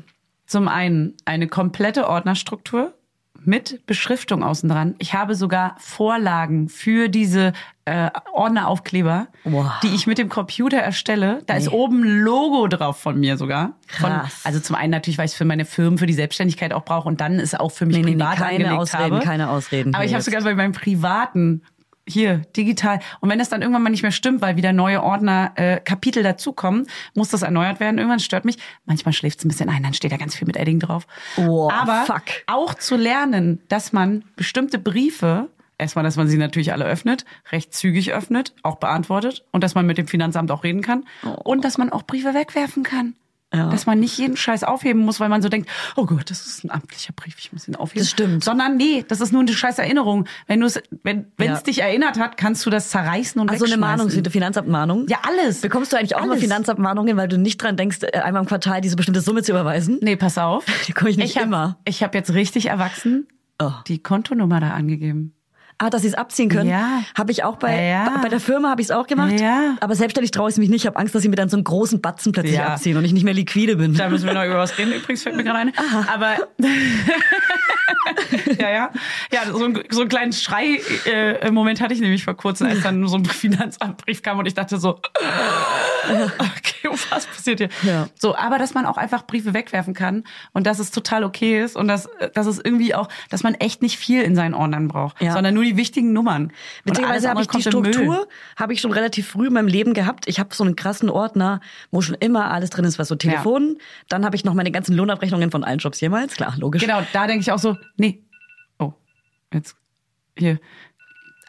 zum einen eine komplette Ordnerstruktur mit Beschriftung außen dran. Ich habe sogar Vorlagen für diese äh, Ordneraufkleber, Wow. die ich mit dem Computer erstelle. Da ist oben ein Logo drauf von mir sogar. Von, Krass. also zum einen natürlich, weil ich es für meine Firmen, für die Selbstständigkeit auch brauche und dann ist auch für mich Nee, nee, nee, privat keine angelegt Ausreden, habe. keine Ausreden Aber ich habe sogar bei meinem privaten hier digital. Und wenn das dann irgendwann mal nicht mehr stimmt, weil wieder neue Ordner, äh, Kapitel dazukommen, muss das erneuert werden. Irgendwann stört mich. Manchmal schläft es ein bisschen ein, dann steht da ganz viel mit Edding drauf. Oh, Aber fuck. auch zu lernen, dass man bestimmte Briefe Erstmal, dass man sie natürlich alle öffnet, recht zügig öffnet, auch beantwortet und dass man mit dem Finanzamt auch reden kann und dass man auch Briefe wegwerfen kann. Ja. Dass man nicht jeden Scheiß aufheben muss, weil man so denkt, oh Gott, das ist ein amtlicher Brief, ich muss ihn aufheben. Das stimmt. Sondern nee, das ist nur eine scheiß Erinnerung. Wenn du es, wenn wenn Ja. es dich erinnert hat, kannst du das zerreißen und Also eine. Mahnung, eine Finanzabmahnung. Ja, alles. Bekommst du eigentlich auch mal Alles. Finanzabmahnungen, weil du nicht dran denkst, äh, einmal im Quartal diese bestimmte Summe zu überweisen? Nee, pass auf. Die komm ich nicht hab, immer. Ich habe jetzt richtig erwachsen Oh. die Kontonummer da angegeben. Ah, dass sie es abziehen können. Ja. Habe ich auch bei, Ja, bei- der Firma habe ich es auch gemacht. Ja. Aber selbstständig traue ich mich nicht. Ich habe Angst, dass sie mir dann so einen großen Batzen plötzlich Ja. abziehen und ich nicht mehr liquide bin. Da müssen wir noch über was reden, übrigens fällt mir gerade ein. Aber ja, ja. Ja, so, ein, so einen kleinen Schrei äh, Moment hatte ich nämlich vor kurzem, als dann so ein Finanzamtbrief kam und ich dachte so, okay, was passiert hier? Ja. So, aber dass man auch einfach Briefe wegwerfen kann und dass es total okay ist und dass, dass es irgendwie auch, dass man echt nicht viel in seinen Ordnern braucht, Ja. sondern nur die wichtigen Nummern. Beziehungsweise habe ich die. Struktur, habe ich schon relativ früh in meinem Leben gehabt. Ich habe so einen krassen Ordner, wo schon immer alles drin ist, was so Telefon. Dann habe ich noch meine ganzen Lohnabrechnungen von allen Jobs jemals. Klar, logisch. Genau, da denke ich auch so, nee. Oh, jetzt hier.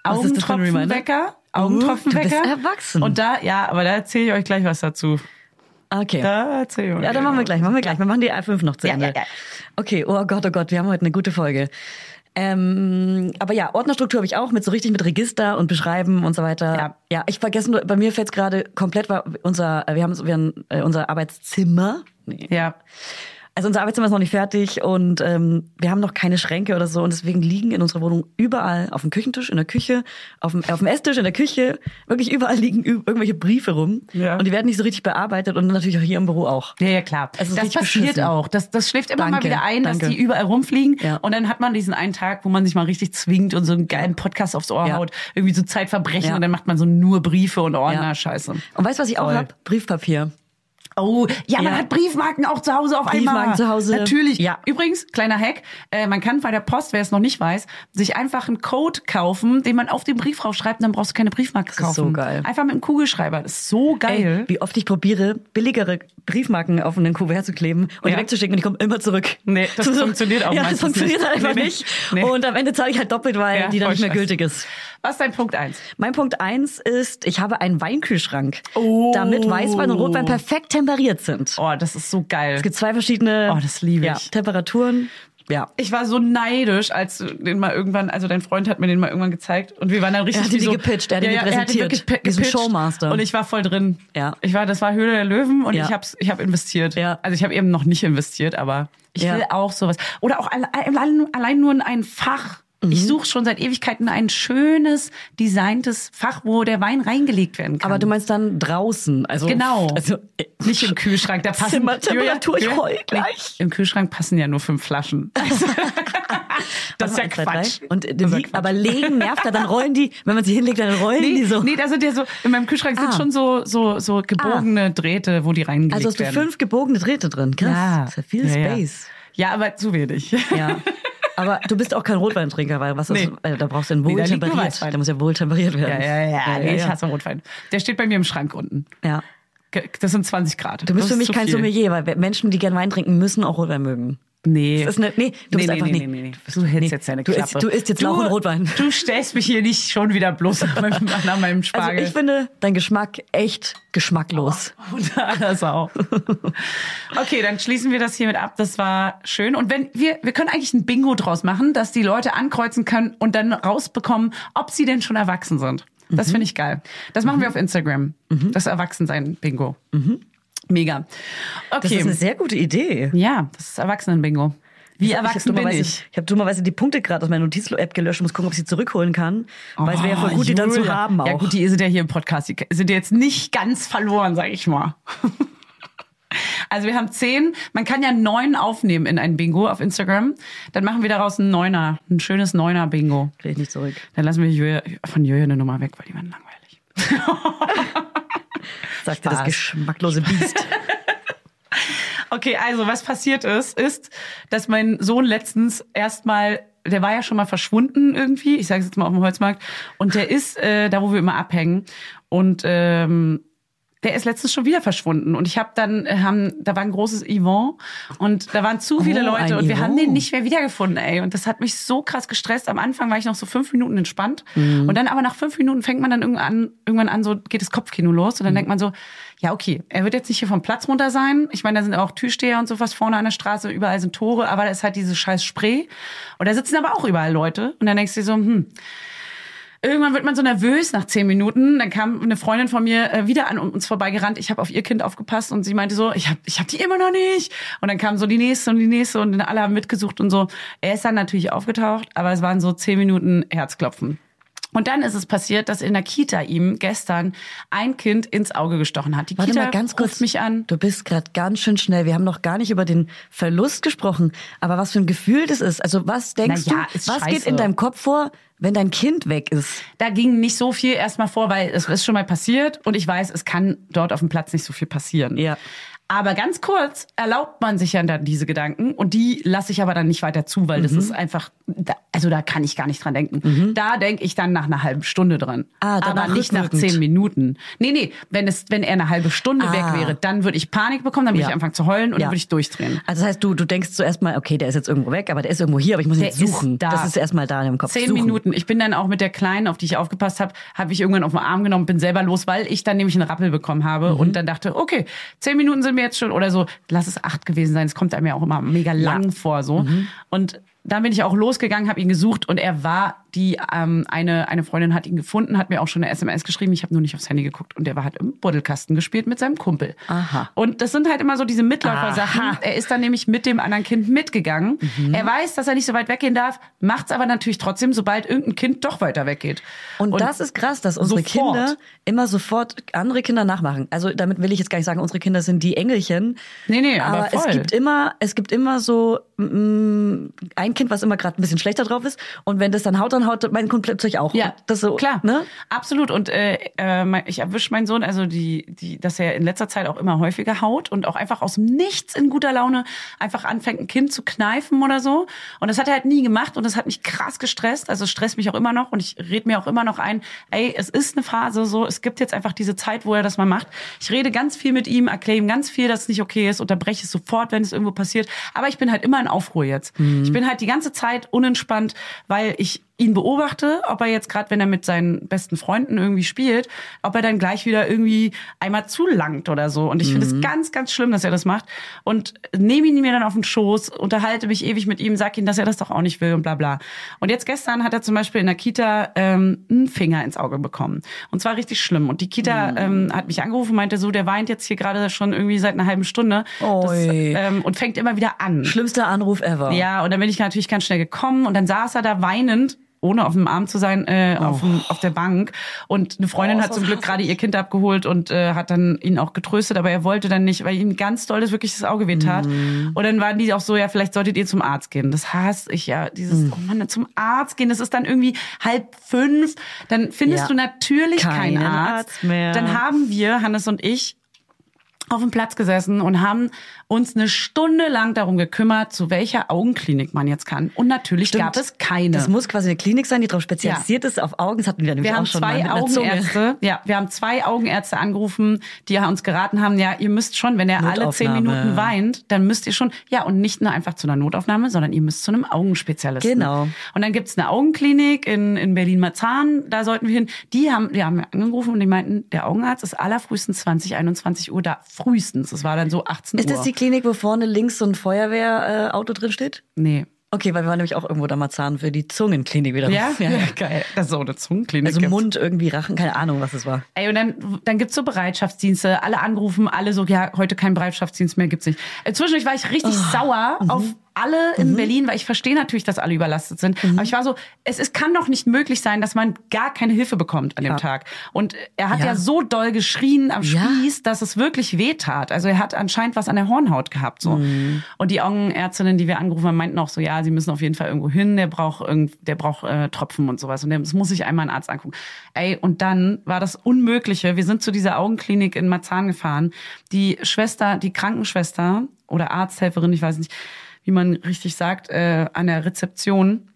Ein Reminder? Augentropfenwecker. Uh, Augentropfenwecker. du bist erwachsen. Und da, ja, aber da erzähle ich euch gleich was dazu. Okay. Da erzähle ich euch. Ja, dann machen wir gleich, machen wir gleich. Wir machen die A5 noch zu Ja, Ende. ja, ja. Okay, oh Gott, oh Gott, wir haben heute eine gute Folge. Ähm, aber ja, Ordnerstruktur habe ich auch mit so richtig mit Register und Beschreiben und so weiter. Ja. ja ich vergesse nur, bei mir fällt es gerade komplett, weil unser, wir haben, wir haben äh, unser Arbeitszimmer. Nee. Ja. Also unser Arbeitszimmer ist noch nicht fertig und ähm, wir haben noch keine Schränke oder so und deswegen liegen in unserer Wohnung überall auf dem Küchentisch, in der Küche, auf dem, auf dem Esstisch, in der Küche, wirklich überall liegen irgendwelche Briefe rum Ja. und die werden nicht so richtig bearbeitet und natürlich auch hier im Büro auch. Ja, ja, klar. Ist das passiert auch. Das, das schläft immer mal Danke, wieder ein, dass danke. die überall rumfliegen. Ja. Und dann hat man diesen einen Tag, wo man sich mal richtig zwingt und so einen geilen Podcast aufs Ohr Ja. haut. Irgendwie so Zeitverbrechen. Und dann macht man so nur Briefe und Ordner. Ja. Scheiße. Und weißt du, was ich auch Voll. hab? Briefpapier. Oh, ja, man Ja. hat Briefmarken auch zu Hause auf Briefmarken einmal. zu Hause. Natürlich. Ja. Übrigens, kleiner Hack, äh, man kann bei der Post, wer es noch nicht weiß, sich einfach einen Code kaufen, den man auf den Brief draufschreibt, und dann brauchst du keine Briefmarke ist kaufen. so geil. Einfach mit dem Kugelschreiber. Das ist so geil. Ey, wie oft ich probiere, billigere Briefmarken auf einen Kuvert zu kleben und die Ja. wegzuschicken und die kommen immer zurück. Nee, das funktioniert auch Ja, das meistens funktioniert nicht. einfach Nee, nicht. Nee. Und am Ende zahle ich halt doppelt, weil Ja, die dann nicht mehr scheiße. gültig ist. Was ist dein Punkt eins? Mein Punkt eins ist, ich habe einen Weinkühlschrank, Oh. damit Weißwein und Rotwein perfekt temperiert sind. Oh, das ist so geil. Es gibt zwei verschiedene Oh, das liebe ja, ich. Temperaturen. Ja. Ich war so neidisch, als du den mal irgendwann, also dein Freund hat mir den mal irgendwann gezeigt und wir waren dann richtig hat dir wie die so, gepitcht, er hat dir die er präsentiert. so ein gepitcht Showmaster. Und ich war voll drin. Ja. Ich war, das war Höhle der Löwen und Ja. ich hab's, ich habe investiert. Ja. Also ich habe eben noch nicht investiert, aber ich Ja. will auch sowas. Oder auch alle- allein nur in ein Fach. Mhm. Ich suche schon seit Ewigkeiten ein schönes, designtes Fach, wo der Wein reingelegt werden kann. Aber du meinst dann draußen, also Genau. Also äh, nicht im Kühlschrank, da passen Zimmertemperatur, ich heul gleich. Im Kühlschrank passen ja nur fünf Flaschen. das ist ja. Quatsch. Und äh, ist ja die, Quatsch. aber legen nervt ja, dann rollen die, wenn man sie hinlegt, dann rollen Nee, die so. nee, da sind ja so, in meinem Kühlschrank sind Ah. schon so, so, so gebogene Drähte, wo die reingelegt also hast du werden. fünf gebogene Drähte drin. Krass. Ja. Das ist ja viel ja. Space. Ja, aber zu wenig. Ja. Aber du bist auch kein Rotweintrinker, weil was ist, Nee. äh, da brauchst du einen Nee, wohltemperiert. Weißwein. der muss ja wohltemperiert Ja, werden. ja, ja, ja, nee, ich ja. hasse Rotwein. Der steht bei mir im Schrank unten. ja. Das sind 20 Grad. Du bist Das für ist mich kein viel. Sommelier, weil Menschen, die gern Wein trinken, müssen auch Rotwein mögen. Nee. Das ist eine, nee, du bist nee, einfach nee, nee, nee, nee. Du hältst jetzt deine du Klappe. isst, du isst jetzt Lauch und Rotwein. Du stellst mich hier nicht schon wieder bloß nach meinem, nach meinem Also Spargel. ich finde dein Geschmack echt geschmacklos. Unter aller Sau. Okay, dann schließen wir das hiermit ab. Das war schön. Und wenn wir, wir können eigentlich ein Bingo draus machen, dass die Leute ankreuzen können und dann rausbekommen, ob sie denn schon erwachsen sind. Das finde ich geil. Das machen wir auf Instagram. Das Erwachsensein-Bingo. Mega. Das Okay. ist eine sehr gute Idee. ja, das ist Erwachsenen-Bingo. Wie Ich erwachsen bin dummerweise- ich? Ich habe dummerweise die Punkte gerade aus meiner Notiz-App gelöscht, muss gucken, ob ich sie zurückholen kann. weil es wäre ja voll Oh, gut, die dann zu Julia. haben auch. Ja gut, die sind ja hier im Podcast. Die sind jetzt nicht ganz verloren, sag ich mal. Also wir haben zehn. Man kann ja neun aufnehmen in ein Bingo auf Instagram. Dann machen wir daraus ein Neuner, ein schönes Neuner-Bingo. Krieg ich nicht zurück. Dann lassen wir Julia, von Julia eine Nummer weg, weil die werden langweilig. Sagte das geschmacklose Biest. Okay, also was passiert ist, ist, dass mein Sohn letztens erstmal, der war ja schon mal verschwunden irgendwie, ich sage jetzt mal auf dem Holzmarkt, und der ist äh, da, wo wir immer abhängen. Und ähm, der ist letztens schon wieder verschwunden. Und ich habe dann, äh, haben, da war ein großes Event und da waren zu viele Oh, Leute und wir haben den nicht mehr wiedergefunden, ey. Und das hat mich so krass gestresst. Am Anfang war ich noch so fünf Minuten entspannt. Mhm. Und dann aber nach fünf Minuten fängt man dann irgendwann an, irgendwann an, so geht das Kopfkino los. Mhm. Und dann denkt man so, ja, okay, er wird jetzt nicht hier vom Platz runter sein. Ich meine, da sind auch Türsteher und sowas vorne an der Straße, überall sind Tore, aber da ist halt dieses scheiß Spray. Und da sitzen aber auch überall Leute. Und dann denkst du dir so, hm, Irgendwann wird man so nervös nach zehn Minuten. Dann kam eine Freundin von mir äh, wieder an uns vorbeigerannt. Ich habe auf ihr Kind aufgepasst und sie meinte so, ich habe ich hab die immer noch nicht. Und dann kam so die nächste und die nächste und alle haben mitgesucht und so. Er ist dann natürlich aufgetaucht, aber es waren so zehn Minuten Herzklopfen. Und dann ist es passiert, dass in der Kita ihm gestern ein Kind ins Auge gestochen hat. Die Warte Kita mal ganz kurz. ruft mich an. Du bist gerade ganz schön schnell. Wir haben noch gar nicht über den Verlust gesprochen. Aber was für ein Gefühl das ist. Also was denkst ja, du? Was geht scheiße. in deinem Kopf vor, wenn dein Kind weg ist? Da ging nicht so viel erstmal vor, weil es ist schon mal passiert und ich weiß, es kann dort auf dem Platz nicht so viel passieren. Ja. Aber ganz kurz erlaubt man sich ja dann diese Gedanken und die lasse ich aber dann nicht weiter zu, weil Mhm. das ist einfach, also da kann ich gar nicht dran denken. Da denke ich dann nach einer halben Stunde dran. Ah, aber nicht nach rückwirkend. zehn Minuten. Nee, nee, wenn es, wenn er eine halbe Stunde Ah. weg wäre, dann würde ich Panik bekommen, dann würde Ja. ich anfangen zu heulen und Ja. dann würde ich durchdrehen. Also das heißt, du, du denkst zuerst mal, okay, der ist jetzt irgendwo weg, aber der ist irgendwo hier, aber ich muss ihn Der jetzt suchen. ist da. Das ist erstmal da dem Kopf. Zehn suchen. Minuten. Ich bin dann auch mit der Kleinen, auf die ich aufgepasst habe, habe ich irgendwann auf den Arm genommen, bin selber los, weil ich dann nämlich einen Rappel bekommen habe Mhm. und dann dachte, okay, zehn Minuten sind mir jetzt schon oder so, lass es acht gewesen sein. Es kommt einem ja auch immer mega lang vor so. Mhm. Und dann bin ich auch losgegangen, habe ihn gesucht und er war die ähm, eine eine Freundin hat ihn gefunden, hat mir auch schon eine SMS geschrieben. Ich habe nur nicht aufs Handy geguckt und der war halt im Buddelkasten gespielt mit seinem Kumpel. Aha. Und das sind halt immer so diese Mitläufer-Sachen. Er ist dann nämlich mit dem anderen Kind mitgegangen. Mhm. Er weiß, dass er nicht so weit weggehen darf, macht's aber natürlich trotzdem, sobald irgendein Kind doch weiter weggeht. Und, das ist krass, dass unsere sofort. Kinder immer sofort andere Kinder nachmachen. Also damit will ich jetzt gar nicht sagen, unsere Kinder sind die Engelchen. Nee, nee, aber es voll. gibt immer, es gibt immer so mm, ein Kind, was immer gerade ein bisschen schlechter drauf ist. Und wenn das dann haut, dann haut mein Kind plötzlich auch. Ja, das so, klar, Ne? absolut. Und äh, äh, ich erwische meinen Sohn, also die, die, dass er in letzter Zeit auch immer häufiger haut und auch einfach aus dem Nichts in guter Laune einfach anfängt, ein Kind zu kneifen oder so. Und das hat er halt nie gemacht und das hat mich krass gestresst. Also es stresst mich auch immer noch und ich rede mir auch immer noch ein, ey, es ist eine Phase so, es gibt jetzt einfach diese Zeit, wo er das mal macht. Ich rede ganz viel mit ihm, erkläre ihm ganz viel, dass es nicht okay ist, unterbreche es sofort, wenn es irgendwo passiert. Aber ich bin halt immer in Aufruhr jetzt. Ich bin halt die ganze Zeit unentspannt, weil ich ihn beobachte, ob er jetzt gerade, wenn er mit seinen besten Freunden irgendwie spielt, ob er dann gleich wieder irgendwie einmal zulangt oder so. Und ich finde es ganz, ganz schlimm, dass er das macht. Und nehme ihn mir dann auf den Schoß, unterhalte mich ewig mit ihm, sag ihm, dass er das doch auch nicht will und bla bla. Und jetzt gestern hat er zum Beispiel in der Kita ähm, einen Finger ins Auge bekommen. Und zwar richtig schlimm. Und die Kita ähm, hat mich angerufen und meinte so, der weint jetzt hier gerade schon irgendwie seit einer halben Stunde. Das, ähm, und fängt immer wieder an. Schlimmster Anruf ever. Ja, und dann bin ich natürlich ganz schnell gekommen und dann saß er da weinend ohne auf dem Arm zu sein, äh, auf, dem, auf der Bank. Und eine Freundin Oh, hat zum Glück gerade ihr Kind abgeholt und äh, hat dann ihn auch getröstet, aber er wollte dann nicht, weil ihm ganz doll das wirklich das Auge wehtat. Mhm. Und dann waren die auch so, ja, vielleicht solltet ihr zum Arzt gehen. Das hasse ich ja, dieses, Mhm. oh Mann, zum Arzt gehen, das ist dann irgendwie halb fünf. Dann findest Ja. du natürlich keinen Keinen Arzt. Arzt mehr. Dann haben wir, Hannes und ich, auf dem Platz gesessen und haben uns eine Stunde lang darum gekümmert, zu welcher Augenklinik man jetzt kann. Und natürlich Stimmt. gab es keine. Das muss quasi eine Klinik sein, die darauf spezialisiert ist auf Augen. Das hatten wir nämlich wir auch haben schon mal zwei. Augenärzte, ja, wir haben zwei Augenärzte angerufen, die uns geraten haben, ja, ihr müsst schon, wenn er alle zehn. Minuten weint, dann müsst ihr schon, ja, und nicht nur einfach zu einer Notaufnahme, sondern ihr müsst zu einem Augenspezialisten. Genau. Und dann gibt's eine Augenklinik in, in Berlin-Marzahn, da sollten wir hin. Die haben, die haben angerufen und die meinten, der Augenarzt ist allerfrühestens 20, 21 Uhr da. Frühestens. Das war dann so 18 Ist Uhr. Klinik, wo vorne links so ein Feuerwehrauto Auto drin steht? Nee. Okay, weil wir waren nämlich auch irgendwo da Marzahn für die Zungenklinik wieder. Ja? ja, ja. geil. Das ist auch eine Zungenklinik. Also gibt's. Mund, irgendwie Rachen, keine Ahnung, was es war. Ey, und dann, dann gibt's so Bereitschaftsdienste, alle angerufen, alle so, ja, heute kein Bereitschaftsdienst mehr, gibt's nicht. Äh, zwischendurch war ich richtig Oh. sauer Mhm. auf alle in Berlin, weil ich verstehe natürlich, dass alle überlastet sind. Mhm. Aber ich war so, es, es kann doch nicht möglich sein, dass man gar keine Hilfe bekommt an dem Ja. Tag. Und er hat ja. Ja. so doll geschrien am Ja. Spieß, dass es wirklich weh tat. Also er hat anscheinend was an der Hornhaut gehabt. so. Mhm. Und die Augenärztinnen, die wir angerufen haben, meinten auch so, ja, sie müssen auf jeden Fall irgendwo hin, der braucht irgend, der braucht äh, Tropfen und sowas. Und das muss sich einmal ein Arzt angucken. Ey, und dann war das Unmögliche. Wir sind zu dieser Augenklinik in Marzahn gefahren. Die Schwester, die Krankenschwester oder Arzthelferin, ich weiß nicht, wie man richtig sagt, äh, an der Rezeption,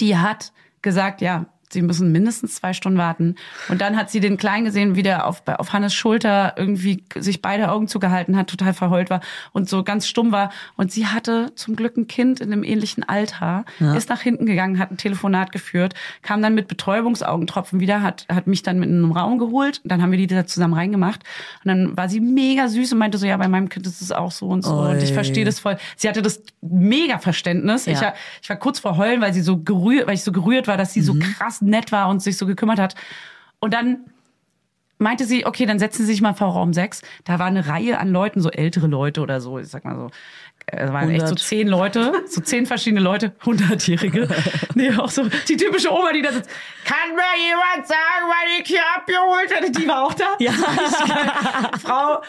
die hat gesagt, ja, sie müssen mindestens zwei Stunden warten. Und dann hat sie den Kleinen gesehen, wie der auf, auf Hannes Schulter irgendwie sich beide Augen zugehalten hat, total verheult war und so ganz stumm war. Und sie hatte zum Glück ein Kind in einem ähnlichen Alter, ist nach hinten gegangen, hat ein Telefonat geführt, kam dann mit Betäubungsaugentropfen wieder, hat, hat mich dann mit in einen Raum geholt. Dann haben wir die da zusammen reingemacht. Und dann war sie mega süß und meinte so, ja, bei meinem Kind ist es auch so und so. Und ich Oi. verstehe das voll. Sie hatte das mega Verständnis. Ich, Ja. war- ich war kurz vor heulen, weil sie so gerührt, weil ich so gerührt war, dass sie so krass nett war und sich so gekümmert hat. Und dann meinte sie, okay, dann setzen Sie sich mal vor Raum 6. Da war eine Reihe an Leuten, so ältere Leute oder so, ich sag mal so, es waren echt so 100. zehn Leute, so zehn verschiedene Leute, hundertjährige. nee, auch so die typische Oma, die da sitzt. Kann mir jemand sagen, wann ich hier abgeholt werde? Die war auch da. Ja. Frau,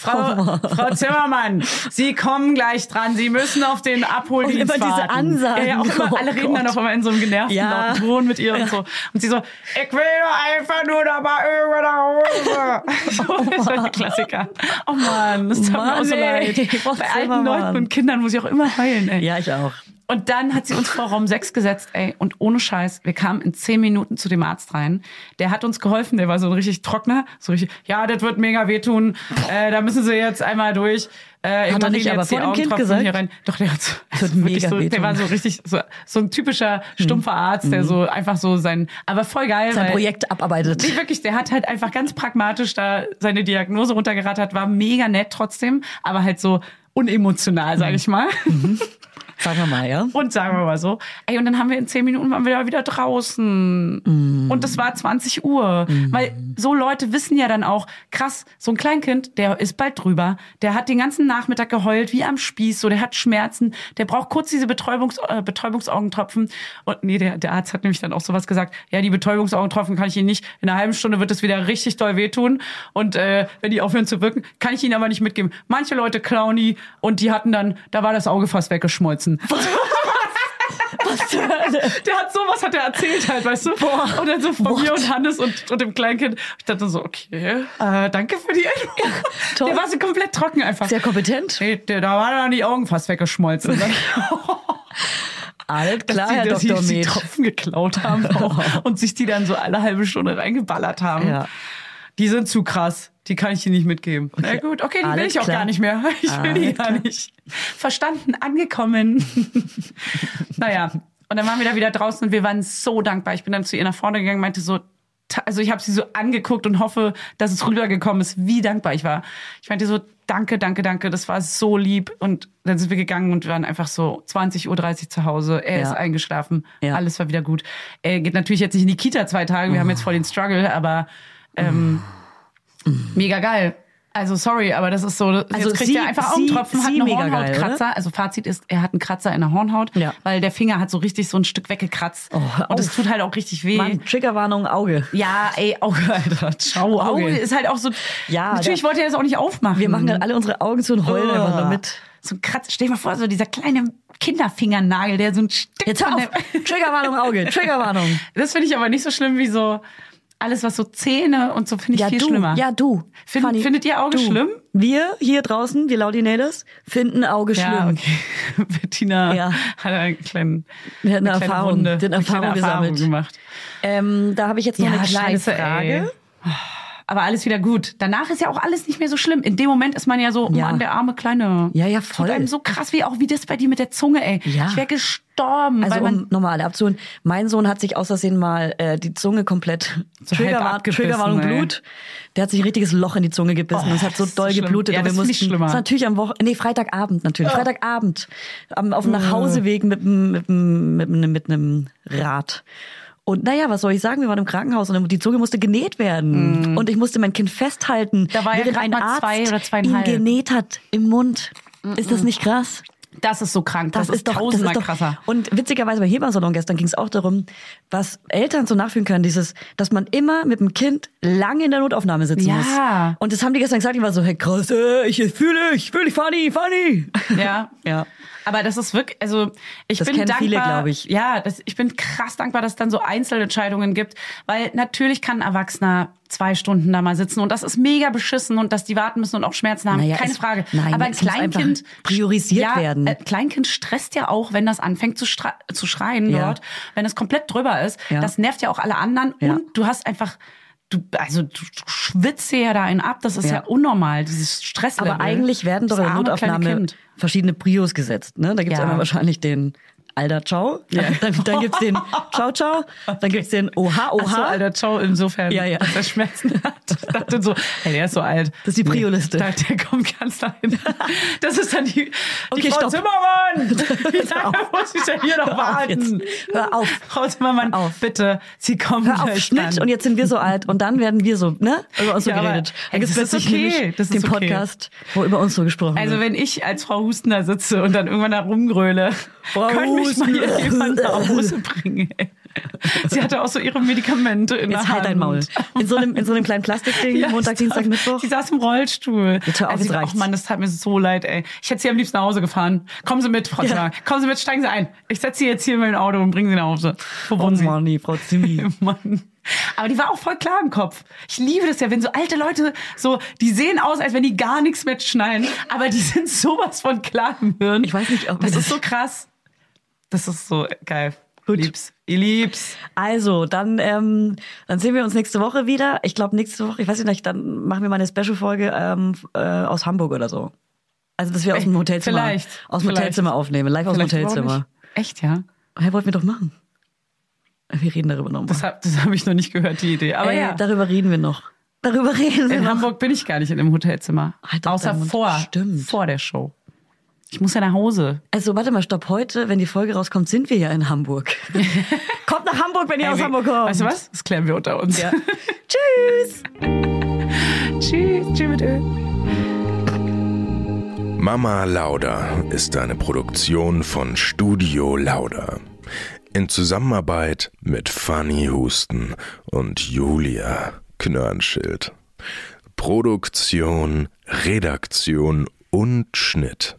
Frau, Frau, Frau Zimmermann, Sie kommen gleich dran. Sie müssen auf den Abholdienst Und immer diese. Ansagen. Ja, ja, auch immer, Oh alle reden dann Gott. auch immer in so einem genervten Ja. Ton mit ihr und so. Und sie so, ich will doch einfach nur da mal über nach Hause. so ist halt der Klassiker. Oh Mann, das tut mir auch Mann, so ey. leid. Bei alten. Leuten und Kindern muss ich auch immer heulen, ey. Ja, ich auch. Und dann hat sie uns vor Raum 6 gesetzt, ey, und ohne Scheiß, wir kamen in 10 Minuten zu dem Arzt rein. Der hat uns geholfen, der war so ein richtig trockener, so richtig, ja, das wird mega wehtun, äh, da müssen sie jetzt einmal durch. Äh, Hat er nicht aber vor dem Kind Augentropfen gesagt? Hier rein. Doch, der hat so, also wirklich mega so, der war so richtig, so, so ein typischer stumpfer Arzt, der so einfach so sein, aber voll geil, Sein weil, Projekt abarbeitet. Nee, wirklich, der hat halt einfach ganz pragmatisch da seine Diagnose runtergerattert, war mega nett trotzdem, aber halt so unemotional, sag ich mal. Sagen wir mal, ja. Und sagen wir mal so. Ey, und dann haben wir in zehn Minuten waren wir da wieder draußen. Mm. Und es war 20 Uhr. Weil so Leute wissen ja dann auch, krass, so ein Kleinkind, der ist bald drüber. Der hat den ganzen Nachmittag geheult, wie am Spieß, so, der hat Schmerzen. Der braucht kurz diese Betäubungs, äh, Betäubungsaugentropfen. Und nee, der, der Arzt hat nämlich dann auch sowas gesagt. Ja, die Betäubungsaugentropfen kann ich Ihnen nicht. In einer halben Stunde wird es wieder richtig doll wehtun. Und äh, wenn die aufhören zu wirken, kann ich Ihnen aber nicht mitgeben. Manche Leute klauen die und die hatten dann, da war das Auge fast weggeschmolzen. Der hat sowas hat er erzählt halt, weißt du? Und dann so von mir und Hannes und, und dem Kleinkind. Ich dachte so, okay, äh, danke für die Info. toll. Der war so komplett trocken einfach. Sehr kompetent. Nee, der, da waren dann die Augen fast weggeschmolzen. Ne? Alles Dass klar, die, Herr dass die, Dr. die Med. Tropfen geklaut haben auch, und sich die dann so alle halbe Stunde reingeballert haben. Ja. Die sind zu krass. Die kann ich dir nicht mitgeben. Na gut, okay, die will Alles ich auch klar. gar nicht mehr. Ich will die Alles gar klar. nicht. Verstanden, angekommen. naja, und dann waren wir da wieder draußen und wir waren so dankbar. Ich bin dann zu ihr nach vorne gegangen, meinte so, also ich habe sie so angeguckt und hoffe, dass es rübergekommen ist, wie dankbar ich war. Ich meinte so, danke, danke, danke, das war so lieb. Und dann sind wir gegangen und waren einfach so 20.30 Uhr zu Hause. Er Ja. ist eingeschlafen, Ja. alles war wieder gut. Er geht natürlich jetzt nicht in die Kita zwei Tage, wir haben jetzt voll den Struggle, aber ähm, mega geil. Also sorry, aber das ist so, Also jetzt kriegt sie- er einfach sie- Augentropfen, hat sie eine mega geil, Hornhautkratzer. Also Fazit ist, er hat einen Kratzer in der Hornhaut, Ja. weil der Finger hat so richtig so ein Stück weggekratzt. Oh, und es tut halt auch richtig weh. Mann, Triggerwarnung, Auge. Ja, ey, Auge, Alter. Ciao, Auge. Auge. ist halt auch so. Ja, natürlich der- wollte er das auch nicht aufmachen. Wir machen dann alle unsere Augen zu und heulen einfach nur mit. So ein Kratz. Stell dir mal vor, so dieser kleine Kinderfingernagel, der so ein Stück Jetzt hör von auf. der- Triggerwarnung, Auge. Triggerwarnung. Das finde ich aber nicht so schlimm wie so alles, was so Zähne und so finde ich Ja, viel du. schlimmer. Ja, du. Find- Fanny, findet ihr Auge du. schlimm? Wir hier draußen, wir Laudinators, finden Auge Ja, schlimm. okay. Bettina Ja. hat einen kleinen, Wir hatten eine eine kleine Erfahrung, Wunde, den eine Erfahrung Erfahrung gesammelt. gemacht. Ähm, da habe ich jetzt noch eine kleine Frage. ey. Aber alles wieder gut. Danach ist ja auch alles nicht mehr so schlimm. In dem Moment ist man ja so, Ja. Mann, der arme Kleine. Ja, ja, Tut voll. einem so krass wie auch wie das bei dir mit der Zunge, ey. Ja. Ich wäre gestorben, Also um nochmal alle abzuholen, mein Sohn hat sich aus Versehen mal äh, die Zunge komplett So halb Triggerwar abgebissen, Triggerwarnung. Blut. Der hat sich ein richtiges Loch in die Zunge gebissen Oh, und es hat so das ist doll schlimm. geblutet Ja, und wir das mussten schlimmer. das ist natürlich am Wochen nee, Freitagabend natürlich, Freitagabend am, auf dem. Nachhauseweg mit mit mit einem mit einem Rad. Und naja, was soll ich sagen? Wir waren im Krankenhaus und die Zunge musste genäht werden. Und ich musste mein Kind festhalten. Da war ja während grad ein Arzt zwei oder ihn zweieinhalb. Genäht hat im Mund. Ist das nicht krass? das ist so krank. Das, ist, doch, tausendmal das ist doch, krasser. Und witzigerweise bei Hebammsalon gestern ging es auch darum, was Eltern so nachfühlen können, dieses, dass man immer mit dem Kind lange in der Notaufnahme sitzen Ja. muss. Und das haben die gestern gesagt, ich war so, hey krass, äh, ich fühle, ich fühle dich, funny, funny. Ja. Ja. Aber das ist wirklich, also ich Das bin dankbar. viele, glaub ich. Ja, das, ich bin krass dankbar, dass es dann so Einzelentscheidungen gibt, weil natürlich kann ein Erwachsener zwei Stunden da mal sitzen und das ist mega beschissen und dass die warten müssen und auch Schmerzen haben, Naja, keine es- Frage. nein, Aber ein Kleinkind priorisiert ja, werden. Äh, Kleinkind stresst ja auch, wenn das anfängt zu, zu schreien Ja. dort, wenn es komplett drüber ist. Ja. Das nervt ja auch alle anderen und du hast einfach Du, also du, schwitzt ja da einen ab, das ist ja, Ja. unnormal, dieses Stresslevel. Aber eigentlich werden doch in der Notaufnahme verschiedene Prios gesetzt. Ne? Da gibt es Ja. einmal wahrscheinlich den Alter, ciao. Dann, dann gibt's den Ciao, ciao. Dann gibt's den Oha, Oha. Ach so, alter, ciao, insofern, Ja, ja. dass er Schmerzen hat. Ich dachte so, hey, der ist so alt. Das ist die Prio-Liste. Der, der kommt ganz hinten. Das ist dann die, die Okay, Frau stopp. Zimmermann. Wie lange muss ich denn hier noch Hör auf jetzt. warten? Hör auf. Frau Zimmermann, Hör auf. bitte, Sie kommen Hör auf, Schnitt und jetzt sind wir so alt und dann werden wir so, ne? Über uns so Ja, aber, geredet. ey, Dann gibt's das ist okay, das den ist okay. Podcast, wo über uns so gesprochen Also wird. wenn ich als Frau Husten da sitze und dann irgendwann da rumgröle, Frau kann mich mal Husten. jemand nach Hause bringen. Ey. Sie hatte auch so ihre Medikamente in Jetzt der halt Hand. dein Maul. In so einem, in so einem kleinen Plastikding, Ja, Montag, Dienstag, Mittwoch. Sie saß im Rollstuhl. Jetzt hör auf, also, jetzt. Ach Mann, das tat mir so leid, ey. Ich hätte sie am liebsten nach Hause gefahren. Kommen Sie mit, Frau Ja. Zimmer. Kommen Sie mit, steigen Sie ein. Ich setze Sie jetzt hier in mein Auto und bringe Sie nach Hause. Wo Oh wohnen Sie? Mann, nee, Frau Zimmi. Mann. Aber die war auch voll klar im Kopf. Ich liebe das ja, wenn so alte Leute so, die sehen aus, als wenn die gar nichts mehr schneiden, aber die sind sowas von klar im Hirn. Ich weiß nicht, ob das ist so krass. Das ist so geil. Gut. Lieb's. Ihr lieb's. Also, dann, ähm, dann sehen wir uns nächste Woche wieder. Ich glaube, nächste Woche, ich weiß nicht, dann machen wir mal eine Special-Folge ähm, äh, aus Hamburg oder so. Also, dass wir aus dem Hotelzimmer, Vielleicht. aus dem Vielleicht. Hotelzimmer aufnehmen, live aus dem Hotelzimmer. Echt, ja? Hey, wollten wir doch machen. Wir reden darüber nochmal. Das habe hab ich noch nicht gehört, die Idee. Aber Ey, ja. darüber reden wir noch. Darüber reden wir In noch. Hamburg bin ich gar nicht in dem Hotelzimmer. Halt Außer vor, Stimmt. vor der Show. Ich muss ja nach Hause. Also, warte mal, stopp. Heute, wenn die Folge rauskommt, sind wir ja in Hamburg. Kommt nach Hamburg, wenn ihr Ey, aus Hamburg kommt. Weißt du was? Das klären wir unter uns. Ja. Tschüss. Tschüss. Tschüss mit Öl. Mama Lauda ist eine Produktion von Studio Lauda. In Zusammenarbeit mit Fanny Husten und Julia Knörnschild. Produktion, Redaktion und Schnitt